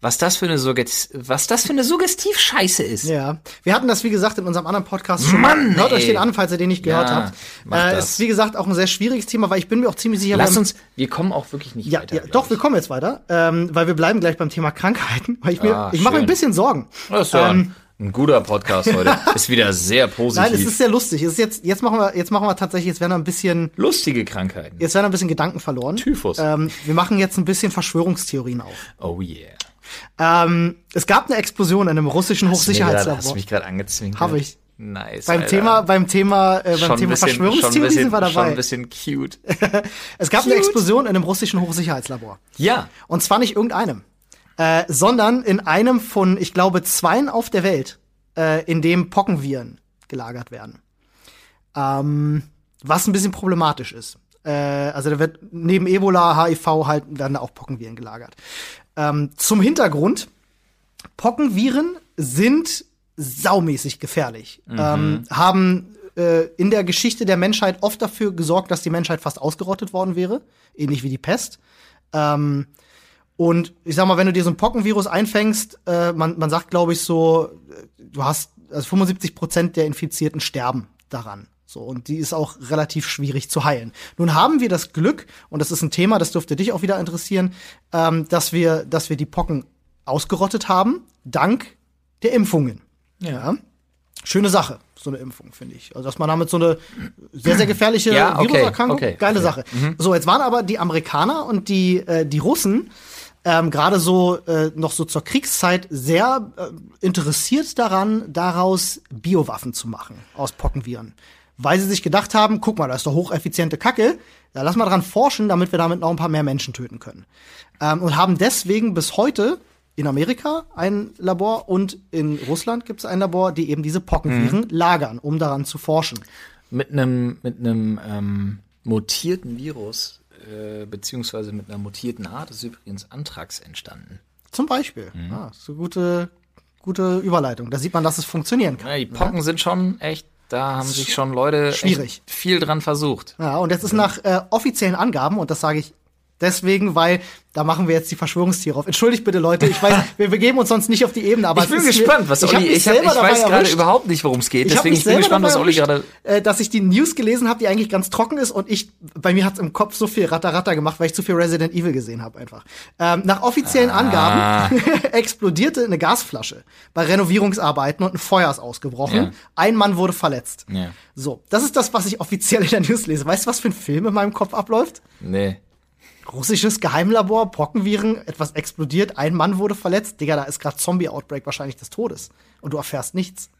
Was das für eine Sugges was das für eine Suggestivscheiße ist. Ja, wir hatten das, wie gesagt, in unserem anderen Podcast schon Mann. Hört ey. euch den an, falls ihr den nicht gehört Ja, habt. Äh, ist, wie gesagt, auch ein sehr schwieriges Thema, weil ich bin mir auch ziemlich sicher, Lass wir uns, wir kommen auch wirklich nicht ja, weiter. ja doch, ich. wir kommen jetzt weiter, ähm, weil wir bleiben gleich beim Thema Krankheiten, weil ich mir, Ah, ich mache mir ein bisschen Sorgen. Das ist ja Ähm, ein guter Podcast heute. [laughs] Ist wieder sehr positiv. Nein, es ist sehr lustig. Es ist jetzt, jetzt machen wir, jetzt machen wir tatsächlich, jetzt werden wir ein bisschen, Lustige Krankheiten. jetzt werden ein bisschen Gedanken verloren. Typhus. Ähm, wir machen jetzt ein bisschen Verschwörungstheorien auf. Oh yeah. Ähm, es gab eine Explosion in einem russischen grad- Hast du Hochsicherheitslabor. mich gerade angezwingt? Hab ich. Nice. Beim Alter. Thema, beim Thema, äh, beim schon Thema bisschen, schon Verschwörungstheorien sind wir Schon dabei. ein bisschen cute. [laughs] Es gab eine Cute. Explosion in einem russischen Hochsicherheitslabor. Ja. Und zwar nicht irgendeinem, äh, sondern in einem von, ich glaube, zweien auf der Welt, äh, in dem Pockenviren gelagert werden. Ähm, was ein bisschen problematisch ist. Äh, also da wird neben Ebola, HIV halt werden da auch Pockenviren gelagert. Ähm, zum Hintergrund, Pockenviren sind saumäßig gefährlich. Ähm, haben äh, in der Geschichte der Menschheit oft dafür gesorgt, dass die Menschheit fast ausgerottet worden wäre, ähnlich wie die Pest. Ähm, und ich sag mal, wenn du dir so ein Pockenvirus einfängst, äh, man, man sagt, glaube ich, so, äh, du hast also 75 Prozent der Infizierten sterben daran. So, und die ist auch relativ schwierig zu heilen. Nun haben wir das Glück, und das ist ein Thema, das dürfte dich auch wieder interessieren, ähm, dass wir, dass wir die Pocken ausgerottet haben, dank der Impfungen. Ja. Schöne Sache, so eine Impfung, finde ich. Also, dass man damit so eine sehr, sehr gefährliche Ja, okay, Viruserkrankung, okay, geile okay. Sache. So, jetzt waren aber die Amerikaner und die, äh, die Russen ähm, gerade so äh, noch so zur Kriegszeit sehr äh, interessiert daran, daraus Biowaffen zu machen aus Pockenviren. Weil sie sich gedacht haben, guck mal, das ist doch hocheffiziente Kacke, ja, lass mal dran forschen, damit wir damit noch ein paar mehr Menschen töten können. Ähm, und haben deswegen bis heute in Amerika ein Labor und in Russland gibt es ein Labor, die eben diese Pockenviren lagern, um daran zu forschen. Mit einem mit einem ähm, mutierten Virus äh, beziehungsweise mit einer mutierten Art ist übrigens Anthrax entstanden. Zum Beispiel. Mhm. Ist eine gute, gute Überleitung. Da sieht man, dass es funktionieren kann. Ja, die Pocken sind schon echt, da haben sich schon Leute viel dran versucht. Ja, und jetzt ist nach äh, offiziellen Angaben, und das sage ich deswegen, weil da machen wir jetzt die Verschwörungstiere auf. Entschuldigt bitte, Leute, ich weiß, [laughs] wir begeben uns sonst nicht auf die Ebene, aber Ich bin gespannt, mir, was ich Olli, mich ich, hab, ich weiß gerade überhaupt nicht, worum es geht, Ich deswegen ich bin gespannt, was Olli gerade äh, dass ich die News gelesen habe, die eigentlich ganz trocken ist und ich bei mir hat's im Kopf so viel Ratter Ratter gemacht, weil ich zu viel Resident Evil gesehen habe einfach. Ähm, nach offiziellen Ah. Angaben [laughs] explodierte eine Gasflasche bei Renovierungsarbeiten und ein Feuer ist ausgebrochen. Ja. Ein Mann wurde verletzt. Ja. So, das ist das, was ich offiziell in der News lese. Weißt du, was für ein Film in meinem Kopf abläuft? Nee. Russisches Geheimlabor, Pockenviren, etwas explodiert, ein Mann wurde verletzt. Digga, da ist gerade Zombie-Outbreak wahrscheinlich des Todes. Und du erfährst nichts.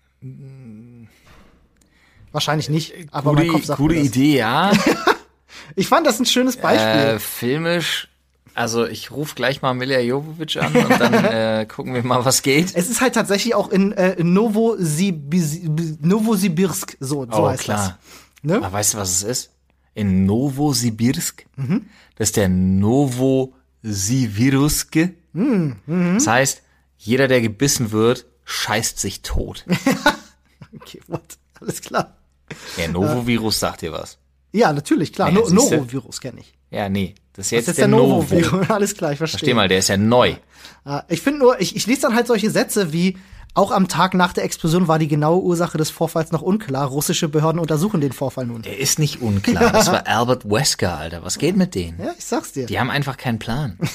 Wahrscheinlich nicht, aber mein Kopf Gute, sagt gute. Idee, ja. [laughs] Ich fand das ein schönes Beispiel. äh, filmisch, also ich rufe gleich mal Milja Jovovic an und dann [laughs] äh, gucken wir mal, was geht. es ist halt tatsächlich auch in äh, Novosibirsk, Novosibirsk, so, so oh, heißt klar. das. Ne? Aber weißt du, was es ist? In Novosibirsk. Mhm. Das ist der Novosibirske. Mhm. Das heißt, jeder, der gebissen wird, scheißt sich tot. [laughs] Okay, what? Alles klar. Der Novovirus sagt dir was. Ja, natürlich, klar. Ja, no siehste. Norovirus kenne ich. Ja, nee. Das ist Das jetzt ist der, der Novo. Novovirus. [laughs] Alles klar, ich verstehe. Versteh mal, der ist ja neu. Äh, Ich finde nur, ich, ich lese dann halt solche Sätze wie, auch am Tag nach der Explosion war die genaue Ursache des Vorfalls noch unklar. Russische Behörden untersuchen den Vorfall nun. Der ist nicht unklar. Das war Albert Wesker, Alter. Was geht mit denen? Ja, ich sag's dir. Die haben einfach keinen Plan. [laughs]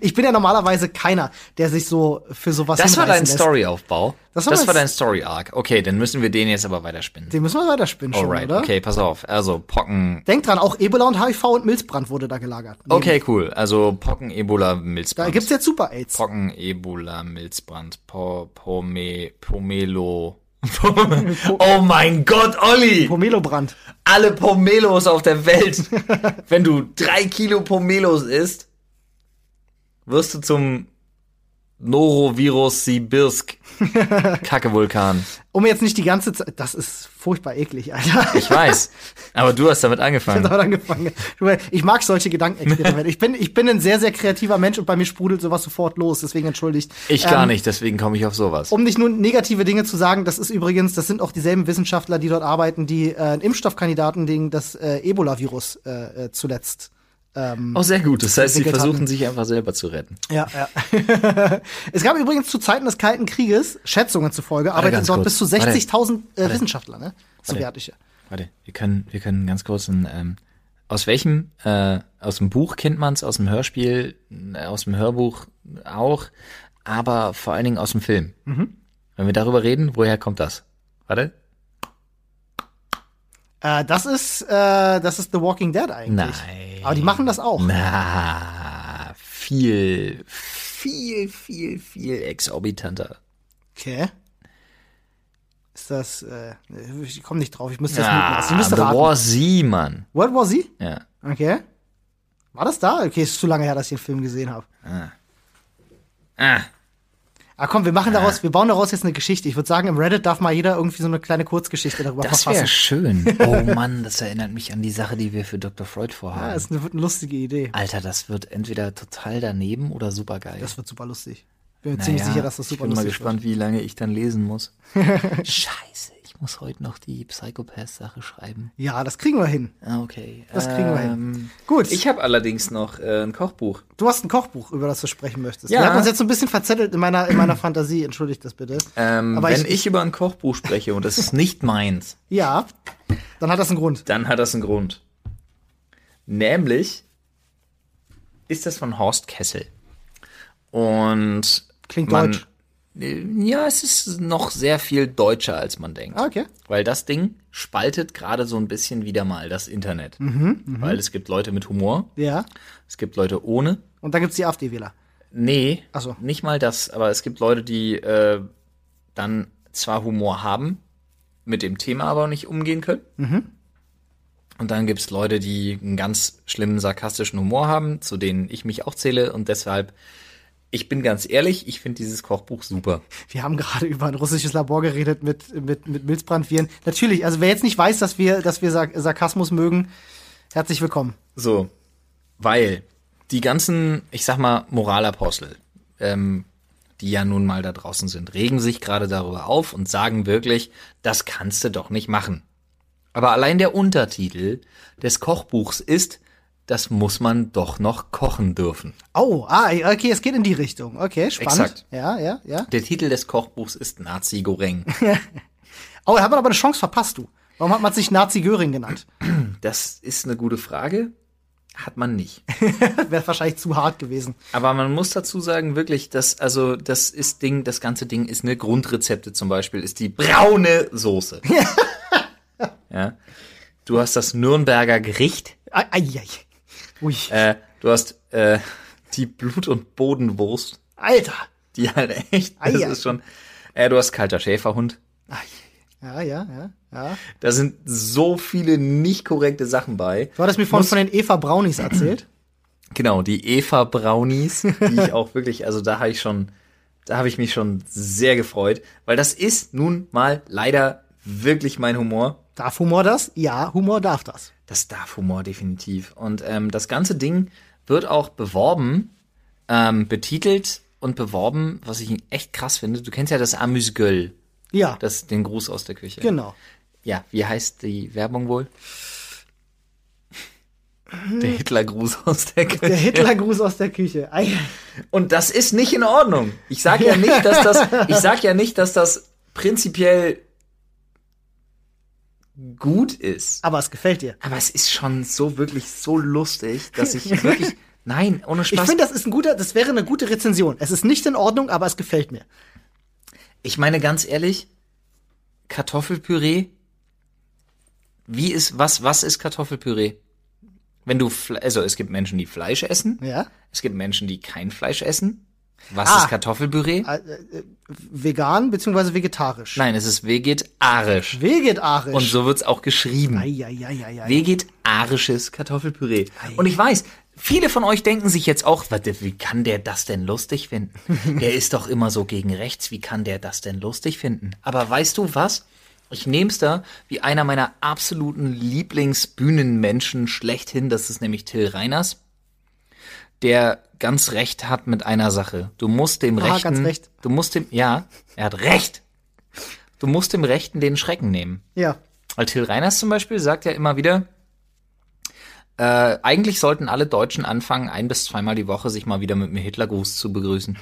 Ich bin ja normalerweise keiner, der sich so für sowas Das war dein. Storyaufbau. Das Das war dein Story-Arc. Okay, dann müssen wir den jetzt aber weiterspinnen. Den müssen wir weiterspinnen schon, Alright, oder? okay, pass auf. Also Pocken. Denk dran, auch Ebola und HIV und Milzbrand wurde da gelagert. Okay, cool. Also Pocken, Ebola, Da Milzbrand. gibt's jetzt Super AIDS. Pocken, Ebola, Milzbrand, po, Pome, Pomelo. [laughs] oh mein Gott, Olli! Pomelobrand. Alle Pomelos auf der Welt. [laughs] Wenn du drei Kilo Pomelos isst, wirst du zum Norovirus Sibirsk. [laughs] Kacke-Vulkan. Um jetzt nicht die ganze Zeit, das ist furchtbar eklig, Alter. Ich weiß. Aber du hast damit Ich hab angefangen. damit angefangen. Ich mag solche Gedankenexperimente. Ich bin, ich bin ein sehr, sehr kreativer Mensch und bei mir sprudelt sowas sofort los, deswegen entschuldigt. Ich gar Ähm, nicht, deswegen komme ich auf sowas. Um nicht nur negative Dinge zu sagen, das ist übrigens, das sind auch dieselben Wissenschaftler, die dort arbeiten, die äh, einen Impfstoffkandidaten gegen das äh, Ebola-Virus äh, äh, zuletzt. Oh, sehr gut. Das heißt, sie versuchen hatten. sich einfach selber zu retten. Ja, ja. [laughs] es gab übrigens zu Zeiten des Kalten Krieges, Schätzungen zufolge, ganz dort kurz. bis zu Warte. 60.000 äh, Wissenschaftler, ne? Sowjetische. Warte, wir können, wir können ganz kurz ein, ähm, aus welchem, äh, aus dem Buch kennt man es, aus dem Hörspiel, äh, aus dem Hörbuch auch, aber vor allen Dingen aus dem Film. Mhm. Wenn wir darüber reden, woher kommt das? Warte. Äh, das ist, äh, das ist The Walking Dead eigentlich. Nein. Aber die machen das auch. Na, viel, viel, viel, viel exorbitanter. Okay. Ist das, äh, ich komme nicht drauf, ich müsste das Ah, muten. Ich müsste The raten. War Z, Mann. World War Z? Ja. Okay. War das da? Okay, ist zu lange her, dass ich den Film gesehen habe. Ah, Ah, komm, wir machen daraus, wir bauen daraus jetzt eine Geschichte. Ich würde sagen, im Reddit darf mal jeder irgendwie so eine kleine Kurzgeschichte darüber das wäre verfassen. schön. [laughs] Oh Mann, das erinnert mich an die Sache, die wir für Dr. Freud vorhaben. Ja, ist eine, wird eine lustige Idee. Alter, das wird entweder total daneben oder super geil. Das wird super lustig. Bin mir ziemlich sicher, dass das super ich bin mal lustig gespannt, wie lange ich dann lesen muss. [laughs] Scheiße, muss heute noch die Psychopath-Sache schreiben. Ja, das kriegen wir hin. Ah, Okay. Das kriegen wir hin. Ähm, Gut. Ich habe allerdings noch äh, ein Kochbuch. Du hast ein Kochbuch, über das du sprechen möchtest. Ja. Wir hatten uns jetzt so ein bisschen verzettelt in meiner, in meiner Fantasie. Entschuldigt das bitte. Ähm, Aber wenn ich- ich, über ein Kochbuch spreche und das ist nicht meins, Ja, dann hat das einen Grund. dann hat das einen Grund. Nämlich ist das von Horst Kessel. Und Klingt man, deutsch. Ja, es ist noch sehr viel deutscher, als man denkt. Ah, okay. Weil das Ding spaltet gerade so ein bisschen wieder mal das Internet. Mhm, Weil es gibt Leute mit Humor, Ja. es gibt Leute ohne. Und dann gibt's die AfD-Wähler. Nee, Ach so. nicht mal das, aber es gibt Leute, die äh, dann zwar Humor haben, mit dem Thema aber nicht umgehen können. Mhm. Und dann gibt's Leute, die einen ganz schlimmen sarkastischen Humor haben, zu denen ich mich auch zähle. Und deshalb, ich bin ganz ehrlich, ich finde dieses Kochbuch super. Wir haben gerade [laughs] über ein russisches Labor geredet mit, mit, mit Milzbrandviren. Natürlich, also wer jetzt nicht weiß, dass wir, dass wir Sark Sarkasmus mögen, herzlich willkommen. So, weil die ganzen, ich sag mal, Moralapostel, ähm, die ja nun mal da draußen sind, regen sich gerade darüber auf und sagen wirklich, das kannst du doch nicht machen. Aber allein der Untertitel des Kochbuchs ist, das muss man doch noch kochen dürfen. Oh, ah, okay, es geht in die Richtung. Okay, spannend. Exakt. Ja, ja, ja. Der Titel des Kochbuchs ist Nazi Goreng. [laughs] Oh, da hat man aber eine Chance verpasst, du. Warum hat man sich Nazi Göring genannt? [clears throat] Das ist eine gute Frage. Hat man nicht. [laughs] Wäre wahrscheinlich zu hart gewesen. Aber man muss dazu sagen, wirklich, dass, also, das ist Ding, das ganze Ding ist eine Grundrezepte zum Beispiel, ist die braune Soße. [laughs] ja. Du hast das Nürnberger Gericht, Ei, ei, ei. Ui. äh, du hast, äh, die Blut- und Bodenwurst, Alter. die halt echt, das Ei, ei. ist schon, äh, du hast kalter Schäferhund. Ja, ja, ja, ja. Da sind so viele nicht korrekte Sachen bei. Du hattest mir vorhin von den Eva Brownies erzählt. [clears throat] Genau, die Eva Brownies, die ich [laughs] auch wirklich, also da habe ich schon, da habe ich mich schon sehr gefreut, weil das ist nun mal leider wirklich mein Humor. Darf Humor das? Ja, Humor darf das. Das darf Humor definitiv. Und ähm, das ganze Ding wird auch beworben, ähm, betitelt und beworben, was ich echt krass finde. Du kennst ja das Amüsgöl, Ja, das den Gruß aus der Küche. genau. Ja, wie heißt die Werbung wohl? Der Hitlergruß aus der Küche. Der Hitlergruß aus der Küche. Und das ist nicht in Ordnung. Ich sag ja nicht, dass das, [laughs] ich sag ja nicht, dass das prinzipiell gut ist. Aber es gefällt dir. Aber es ist schon so wirklich so lustig, dass ich [laughs] wirklich, nein, ohne Ich Spaß. finde, das ist ein guter, das wäre eine gute Rezension. Es ist nicht in Ordnung, aber es gefällt mir. Ich meine ganz ehrlich, Kartoffelpüree, wie ist, was, was ist Kartoffelpüree? Wenn du, also es gibt Menschen, die Fleisch essen. Ja. Es gibt Menschen, die kein Fleisch essen. Was Ah. ist Kartoffelpüree? Äh, äh, Vegan beziehungsweise vegetarisch. Nein, es ist vegetarisch. Vegetarisch. Und so wird's auch geschrieben. Ei, ei, ei, ei, ei. Vegetarisches Kartoffelpüree. Und ich weiß, viele von euch denken sich jetzt auch, wie kann der das denn lustig finden? [laughs] Der ist doch immer so gegen rechts, wie kann der das denn lustig finden? Aber weißt du was? Ich nehm's da wie einer meiner absoluten Lieblingsbühnenmenschen schlechthin, das ist nämlich Till Reiners, der ganz recht hat mit einer Sache. Du musst dem Aha, Rechten, ganz recht. du musst dem, ja, er hat recht. Du musst dem Rechten den Schrecken nehmen. Ja. Weil Till Reiners zum Beispiel sagt ja immer wieder, äh, eigentlich sollten alle Deutschen anfangen, ein bis zweimal die Woche sich mal wieder mit mir Hitlergruß zu begrüßen.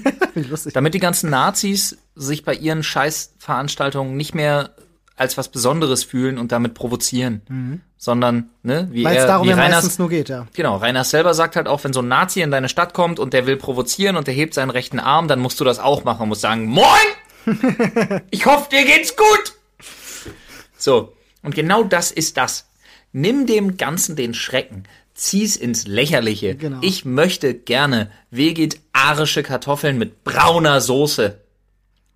[laughs] Damit die ganzen Nazis sich bei ihren Scheißveranstaltungen nicht mehr als was Besonderes fühlen und damit provozieren, sondern, ne, wie Weil es er, darum wie ja Reiners, meistens nur geht, ja. Genau, Reiners selber sagt halt auch, wenn so ein Nazi in deine Stadt kommt und der will provozieren und der hebt seinen rechten Arm, dann musst du das auch machen und musst sagen, Moin! [laughs] Ich hoffe, dir geht's gut! So, und genau das ist das. Nimm dem Ganzen den Schrecken, zieh's ins Lächerliche. Genau. Ich möchte gerne vegetarische Kartoffeln mit brauner Soße.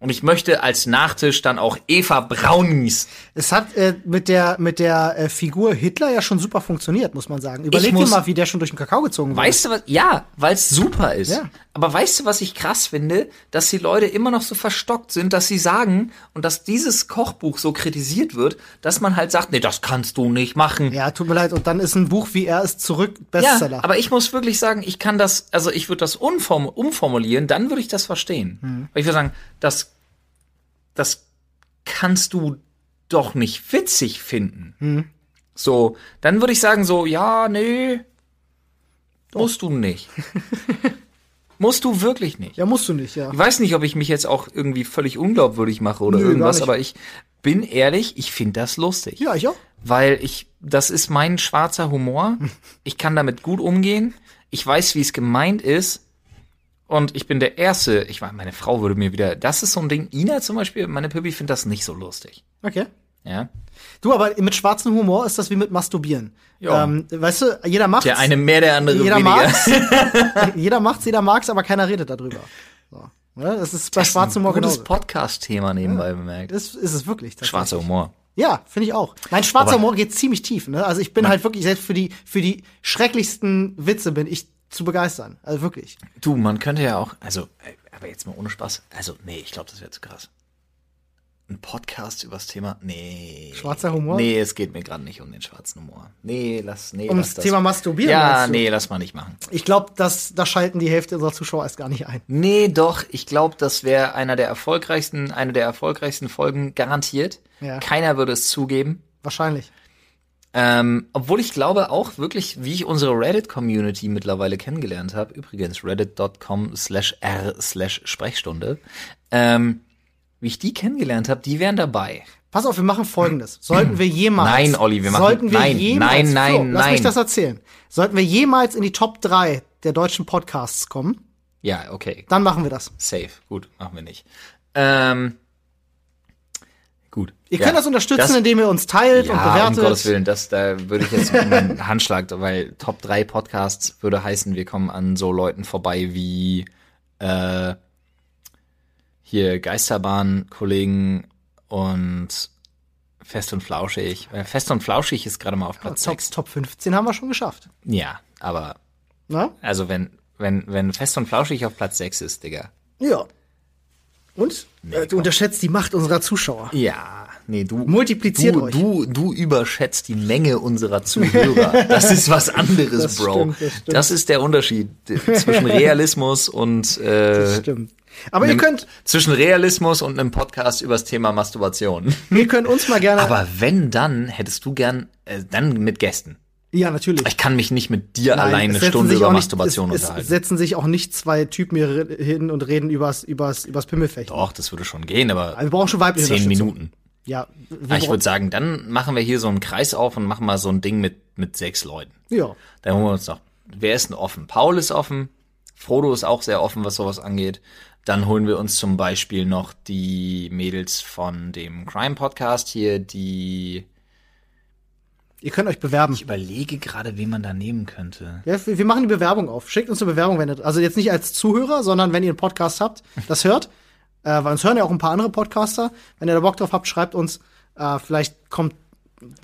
Und ich möchte als Nachtisch dann auch Eva Brownies. Es hat äh, mit der mit der äh, Figur Hitler ja schon super funktioniert, muss man sagen. Überleg dir mal, wie der schon durch den Kakao gezogen wurde. Weißt du was? Ja, weil es super ist. Ja. Aber weißt du, was ich krass finde? Dass die Leute immer noch so verstockt sind, dass sie sagen und dass dieses Kochbuch so kritisiert wird, dass man halt sagt, nee, das kannst du nicht machen. Ja, tut mir leid. Und dann ist ein Buch wie er ist zurück Ja, Bestseller. aber ich muss wirklich sagen, ich kann das, also ich würde das umformulieren, dann würde ich das verstehen. Hm. Weil ich würde sagen, das, das kannst du doch nicht witzig finden. Hm. So, dann würde ich sagen so, ja, nee, musst du nicht. [laughs] musst du wirklich nicht. ja, musst du nicht, ja. Ich weiß nicht, ob ich mich jetzt auch irgendwie völlig unglaubwürdig mache oder Nö, irgendwas, aber ich bin ehrlich, ich finde das lustig Ja, ich auch. weil ich, das ist mein schwarzer Humor. [laughs] Ich kann damit gut umgehen. Ich weiß, wie es gemeint ist. Und ich bin der Erste, ich meine, meine Frau würde mir wieder, das ist so ein Ding, Ina zum Beispiel, meine Pippi findet das nicht so lustig. Okay. Ja. Du, aber mit schwarzem Humor ist das wie mit Masturbieren. Ja. Ähm, weißt du, jeder macht's. Der eine mehr, der andere jeder weniger. mag's. [laughs] jeder macht's, jeder mag's, aber keiner redet darüber. So. Ja, das ist bei schwarzem Humor Gutes genauso. Podcast-Thema nebenbei bemerkt. Das ist es wirklich. Schwarzer Humor. Ja, finde ich auch. Nein, schwarzer Aber- Humor geht ziemlich tief. Ne? Also ich bin halt wirklich, selbst für die, für die schrecklichsten Witze bin ich zu begeistern. Also wirklich. Du, man könnte ja auch, also, ey, aber jetzt mal ohne Spaß. Also, nee, ich glaube, das wäre zu krass. Ein Podcast übers Thema? Nee. Schwarzer Humor? Nee, es geht mir gerade nicht um den schwarzen Humor. Nee, lass, nee, Ums lass das. Thema Masturbieren, Ja, nee, lass mal nicht machen. Ich glaube, dass da schalten die Hälfte unserer Zuschauer erst gar nicht ein. Nee, doch, ich glaube, das wäre einer der erfolgreichsten, eine der erfolgreichsten Folgen garantiert. Ja. Keiner würde es zugeben. Wahrscheinlich. Ähm, obwohl ich glaube auch wirklich, wie ich unsere Reddit-Community mittlerweile kennengelernt habe, übrigens reddit.com slash r slash Sprechstunde, ähm, wie ich die kennengelernt habe, die wären dabei. Pass auf, wir machen folgendes. Sollten wir jemals. Nein, Olli, wir machen- sollten wir nein, jemals, nein, nein, Flo, Lass mich nein. das erzählen. Sollten wir jemals in die Top 3 der deutschen Podcasts kommen, Ja, okay, dann machen wir das. safe, gut, machen wir nicht. Ähm, gut. Ihr ja, könnt das unterstützen, das- indem ihr uns teilt und Ja, um bewertet. Gottes Willen, das, da würde ich jetzt einen [laughs] Handschlag, weil Top 3 Podcasts würde heißen, wir kommen an so Leuten vorbei wie äh, hier Geisterbahn-Kollegen und Fest und Flauschig. Äh, Fest und Flauschig ist gerade mal auf Platz Top, 6. Top 15 haben wir schon geschafft. Ja, aber Na? also wenn, wenn, wenn Fest und Flauschig auf Platz 6 ist, Digga. Ja. Und? äh, du unterschätzt die Macht unserer Zuschauer. Ja, nee, du. Multipliziert du, euch. Du, du überschätzt die Menge unserer Zuhörer. [laughs] Das ist was anderes, Das Bro. stimmt, das stimmt. Das ist der Unterschied zwischen [laughs] Realismus und äh, Stimmt. Aber ihr könnt, zwischen Realismus und einem Podcast übers Thema Masturbation. ihr könnt uns mal gerne. Aber wenn dann, hättest du gern äh, dann mit Gästen. Ja, natürlich. Ich kann mich nicht mit dir Nein, allein es eine Stunde über nicht- Masturbation es, es unterhalten. setzen sich auch nicht zwei Typen hier hin und reden übers, übers, übers Pimmelfechten. Doch, das würde schon gehen, aber Aber wir brauchen schon weibliche zehn. Minuten. Ja, ich würde sagen, dann machen wir hier so einen Kreis auf und machen mal so ein Ding mit, mit sechs Leuten. ja. Dann holen wir uns noch, wer ist denn offen? Paul ist offen, Frodo ist auch sehr offen, was sowas angeht. Dann holen wir uns zum Beispiel noch die Mädels von dem Crime Podcast hier, die, Ihr könnt euch bewerben. ich überlege gerade, wen man da nehmen könnte. Ja, wir wir machen die Bewerbung auf. Schickt uns eine Bewerbung, wenn ihr, also jetzt nicht als Zuhörer, sondern wenn ihr einen Podcast habt, das hört. [laughs] Äh, weil uns hören ja auch ein paar andere Podcaster. Wenn ihr da Bock drauf habt, schreibt uns. Äh, vielleicht kommt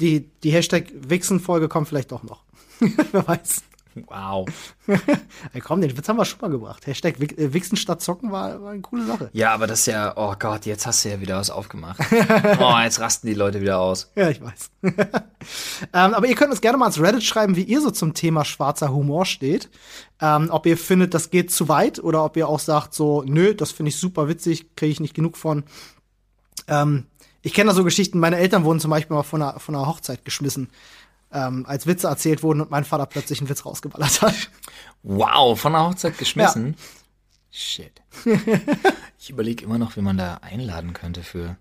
die, die Hashtag Wichsen-Folge kommt vielleicht doch noch. [laughs] Wer weiß. Wow. [laughs] Ey, komm, den Witz haben wir schon mal gebracht. Hashtag äh, Wichsen statt Zocken war, war eine coole Sache. Ja, aber das ist ja, oh Gott, jetzt hast du ja wieder was aufgemacht. [laughs] Oh, jetzt rasten die Leute wieder aus. Ja, ich weiß. [laughs] ähm, aber ihr könnt uns gerne mal ins Reddit schreiben, wie ihr so zum Thema schwarzer Humor steht. Ähm, ob ihr findet, das geht zu weit oder ob ihr auch sagt, so, nö, das finde ich super witzig, kriege ich nicht genug von. Ähm, ich kenne da so Geschichten, meine Eltern wurden zum Beispiel mal von einer, von einer Hochzeit geschmissen, ähm, als Witze erzählt wurden und mein Vater plötzlich einen Witz rausgeballert hat. Wow, von der Hochzeit geschmissen. Shit. ich überlege immer noch, wie man da einladen könnte für.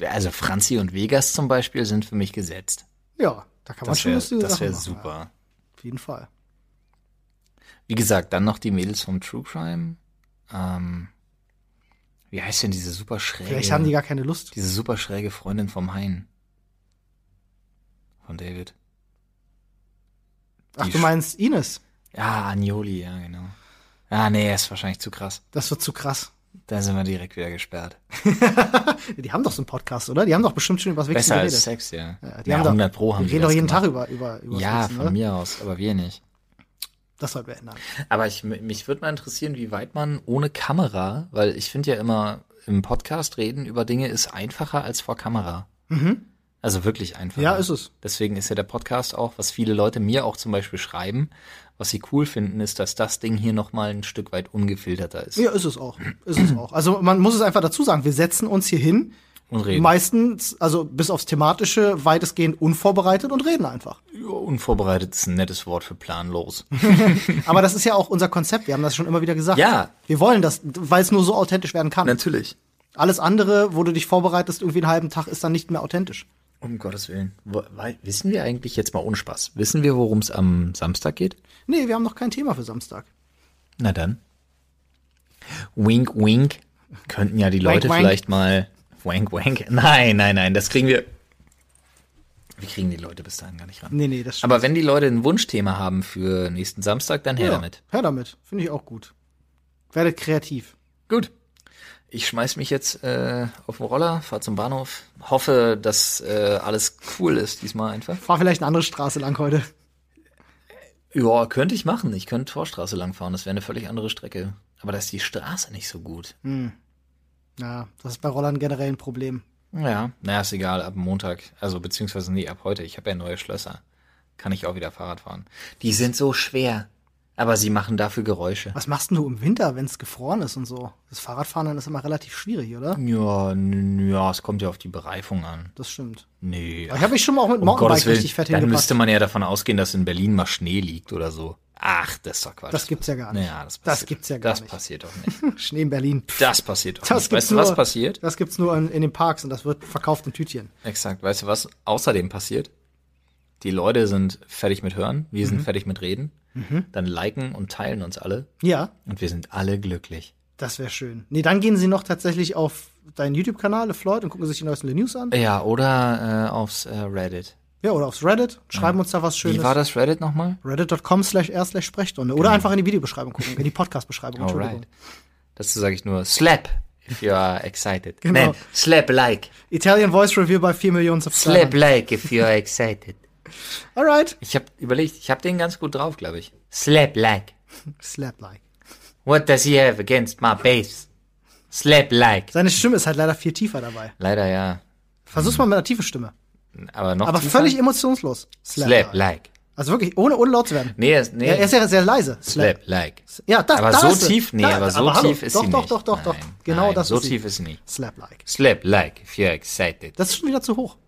Also Franzi und Vegas zum Beispiel sind für mich gesetzt. Ja, da kann man Das schon wäre lustige das wär machen, super. Ja, auf jeden Fall. Wie gesagt, dann noch die Mädels vom True Crime. Ähm, wie heißt denn diese super schräge? Vielleicht haben die gar keine Lust. diese super schräge Freundin vom Hein. Von David. Ach, die du Sch- meinst Ines? Ja, Agnoli, ja, genau. Ah, nee, ist wahrscheinlich zu krass. Das wird zu krass. Da sind wir direkt wieder gesperrt. [laughs] Die haben doch so einen Podcast, oder? Die haben doch bestimmt schon über Wichsen Besser geredet. als Sex, ja. Ja, die ja, haben doch- 100 Pro haben die reden doch jeden gemacht. Tag über, über, über Ja, Wichsen, von ne? mir aus, aber wir nicht. Das sollten wir ändern. Aber ich, mich würde mal interessieren, wie weit man ohne Kamera, weil ich finde ja immer, im Podcast reden über Dinge ist einfacher als vor Kamera. Also wirklich einfacher. Mhm. Ja, ist es. Deswegen ist ja der Podcast auch, was viele Leute mir auch zum Beispiel schreiben, was sie cool finden, ist, dass das Ding hier nochmal ein Stück weit ungefilterter ist. Ja, ist es auch. Ist es auch. Also man muss es einfach dazu sagen, wir setzen uns hier hin, Und reden. meistens, also bis aufs Thematische, weitestgehend unvorbereitet und reden einfach. Ja, unvorbereitet ist ein nettes Wort für planlos. [laughs] Aber das ist ja auch unser Konzept, wir haben das schon immer wieder gesagt. Ja. Wir wollen das, weil es nur so authentisch werden kann. Natürlich. Alles andere, wo du dich vorbereitest, irgendwie einen halben Tag, ist dann nicht mehr authentisch. Um Gottes Willen. Wo, wei- wissen wir eigentlich jetzt mal ohne Spaß? Wissen wir, worum es am Samstag geht? Nee, wir haben noch kein Thema für Samstag. Na dann. Wink, wink. Könnten ja die Leute wank. vielleicht mal. Wank, wank. Nein, nein, nein, das kriegen wir. Wir kriegen die Leute bis dahin gar nicht ran. Nee, nee, das stimmt. Aber wenn die Leute ein Wunschthema haben für nächsten Samstag, dann her ja, damit. Her damit. Finde ich auch gut. Werdet kreativ. Gut. Ich schmeiß mich jetzt äh, auf den Roller, fahr zum Bahnhof, hoffe, dass äh, alles cool ist diesmal einfach. Fahr vielleicht eine andere Straße lang heute. Ja, könnte ich machen. Ich könnte Torstraße lang fahren, das wäre eine völlig andere Strecke. Aber da ist die Straße nicht so gut. Ja, das ist bei Rollern generell ein Problem. Ja, naja, ist egal, ab Montag, also beziehungsweise nee, ab heute. Ich habe ja neue Schlösser. Kann ich auch wieder Fahrrad fahren. Die sind so schwer, aber sie machen dafür Geräusche. Was machst denn du im Winter, wenn es gefroren ist und so? Das Fahrradfahren dann ist immer relativ schwierig, oder? Ja, ja, es kommt ja auf die Bereifung an. Das stimmt. Nee. Aber ich habe mich schon mal auch mit um Mountainbike Willen, richtig fett dann hingepackt. müsste man ja davon ausgehen, dass in Berlin mal Schnee liegt oder so. Ach, das ist doch Quatsch. Das gibt's ja gar nicht. Ja, das, Das passiert, gibt's ja gar das nicht. passiert doch [laughs] nicht. Schnee in Berlin. Das passiert doch Das nicht. Weißt du, was passiert? Das gibt's nur in, in den Parks und das wird verkauft in Tütchen. Exakt. Weißt du, was außerdem passiert? Die Leute sind fertig mit Hören, wir Mhm. sind fertig mit Reden. Dann liken und teilen uns alle Ja, und wir sind alle glücklich. das wäre schön. Nee, dann gehen sie noch tatsächlich auf deinen YouTube-Kanal, Floyd, und gucken sich die neuesten News an. Ja, oder äh, aufs äh, Reddit. Ja, oder aufs Reddit. Schreiben uns da was Schönes. Wie war das Reddit nochmal? Reddit.com slash r slash Sprechstunde. Oder einfach in die Videobeschreibung gucken, in die Podcast-Beschreibung. Entschuldigung. Alright. Dazu sage ich nur slap if you are excited. Genau. Nein, slap like. Italian Voice Review bei 4 Millionen Slap Subscribern. like if you are excited. Alright. Ich habe überlegt, ich habe den ganz gut drauf, glaube ich. Slap like. Slap like. What does he have against my bass? Slap like. Seine Stimme ist halt leider viel tiefer dabei. Leider ja. Versuch's mal mit einer tiefen Stimme. Aber noch Aber tiefer? völlig emotionslos. Slap like. Also wirklich, ohne, ohne laut zu werden. Nee, er ist- nee. Er ist ja sehr leise. Slap like. Ja, das, aber da so tief, nee, Da- aber so hallo. tief ist doch, sie doch, nicht. Doch, doch, doch, Nein, Genau nein, das so ist sie. tief ist sie nicht. Slap like. Slap like if you're excited. Das ist schon wieder zu hoch.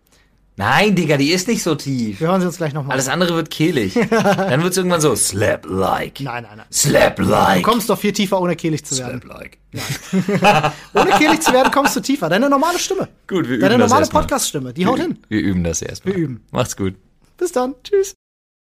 Nein, Digga, die ist nicht so tief. Wir hören sie uns gleich nochmal. Alles andere wird kehlig. [laughs] Dann wird's irgendwann so slap like. Nein, nein, nein. Slap Du kommst doch viel tiefer, ohne kehlig zu werden. Slap like. [laughs] Ohne kehlig zu werden, kommst du tiefer. Deine normale Stimme. Gut, wir üben Deine das normale. Podcast-Stimme, die haut hin. Wir üben das erstmal. Wir üben. Macht's gut. Bis dann. Tschüss.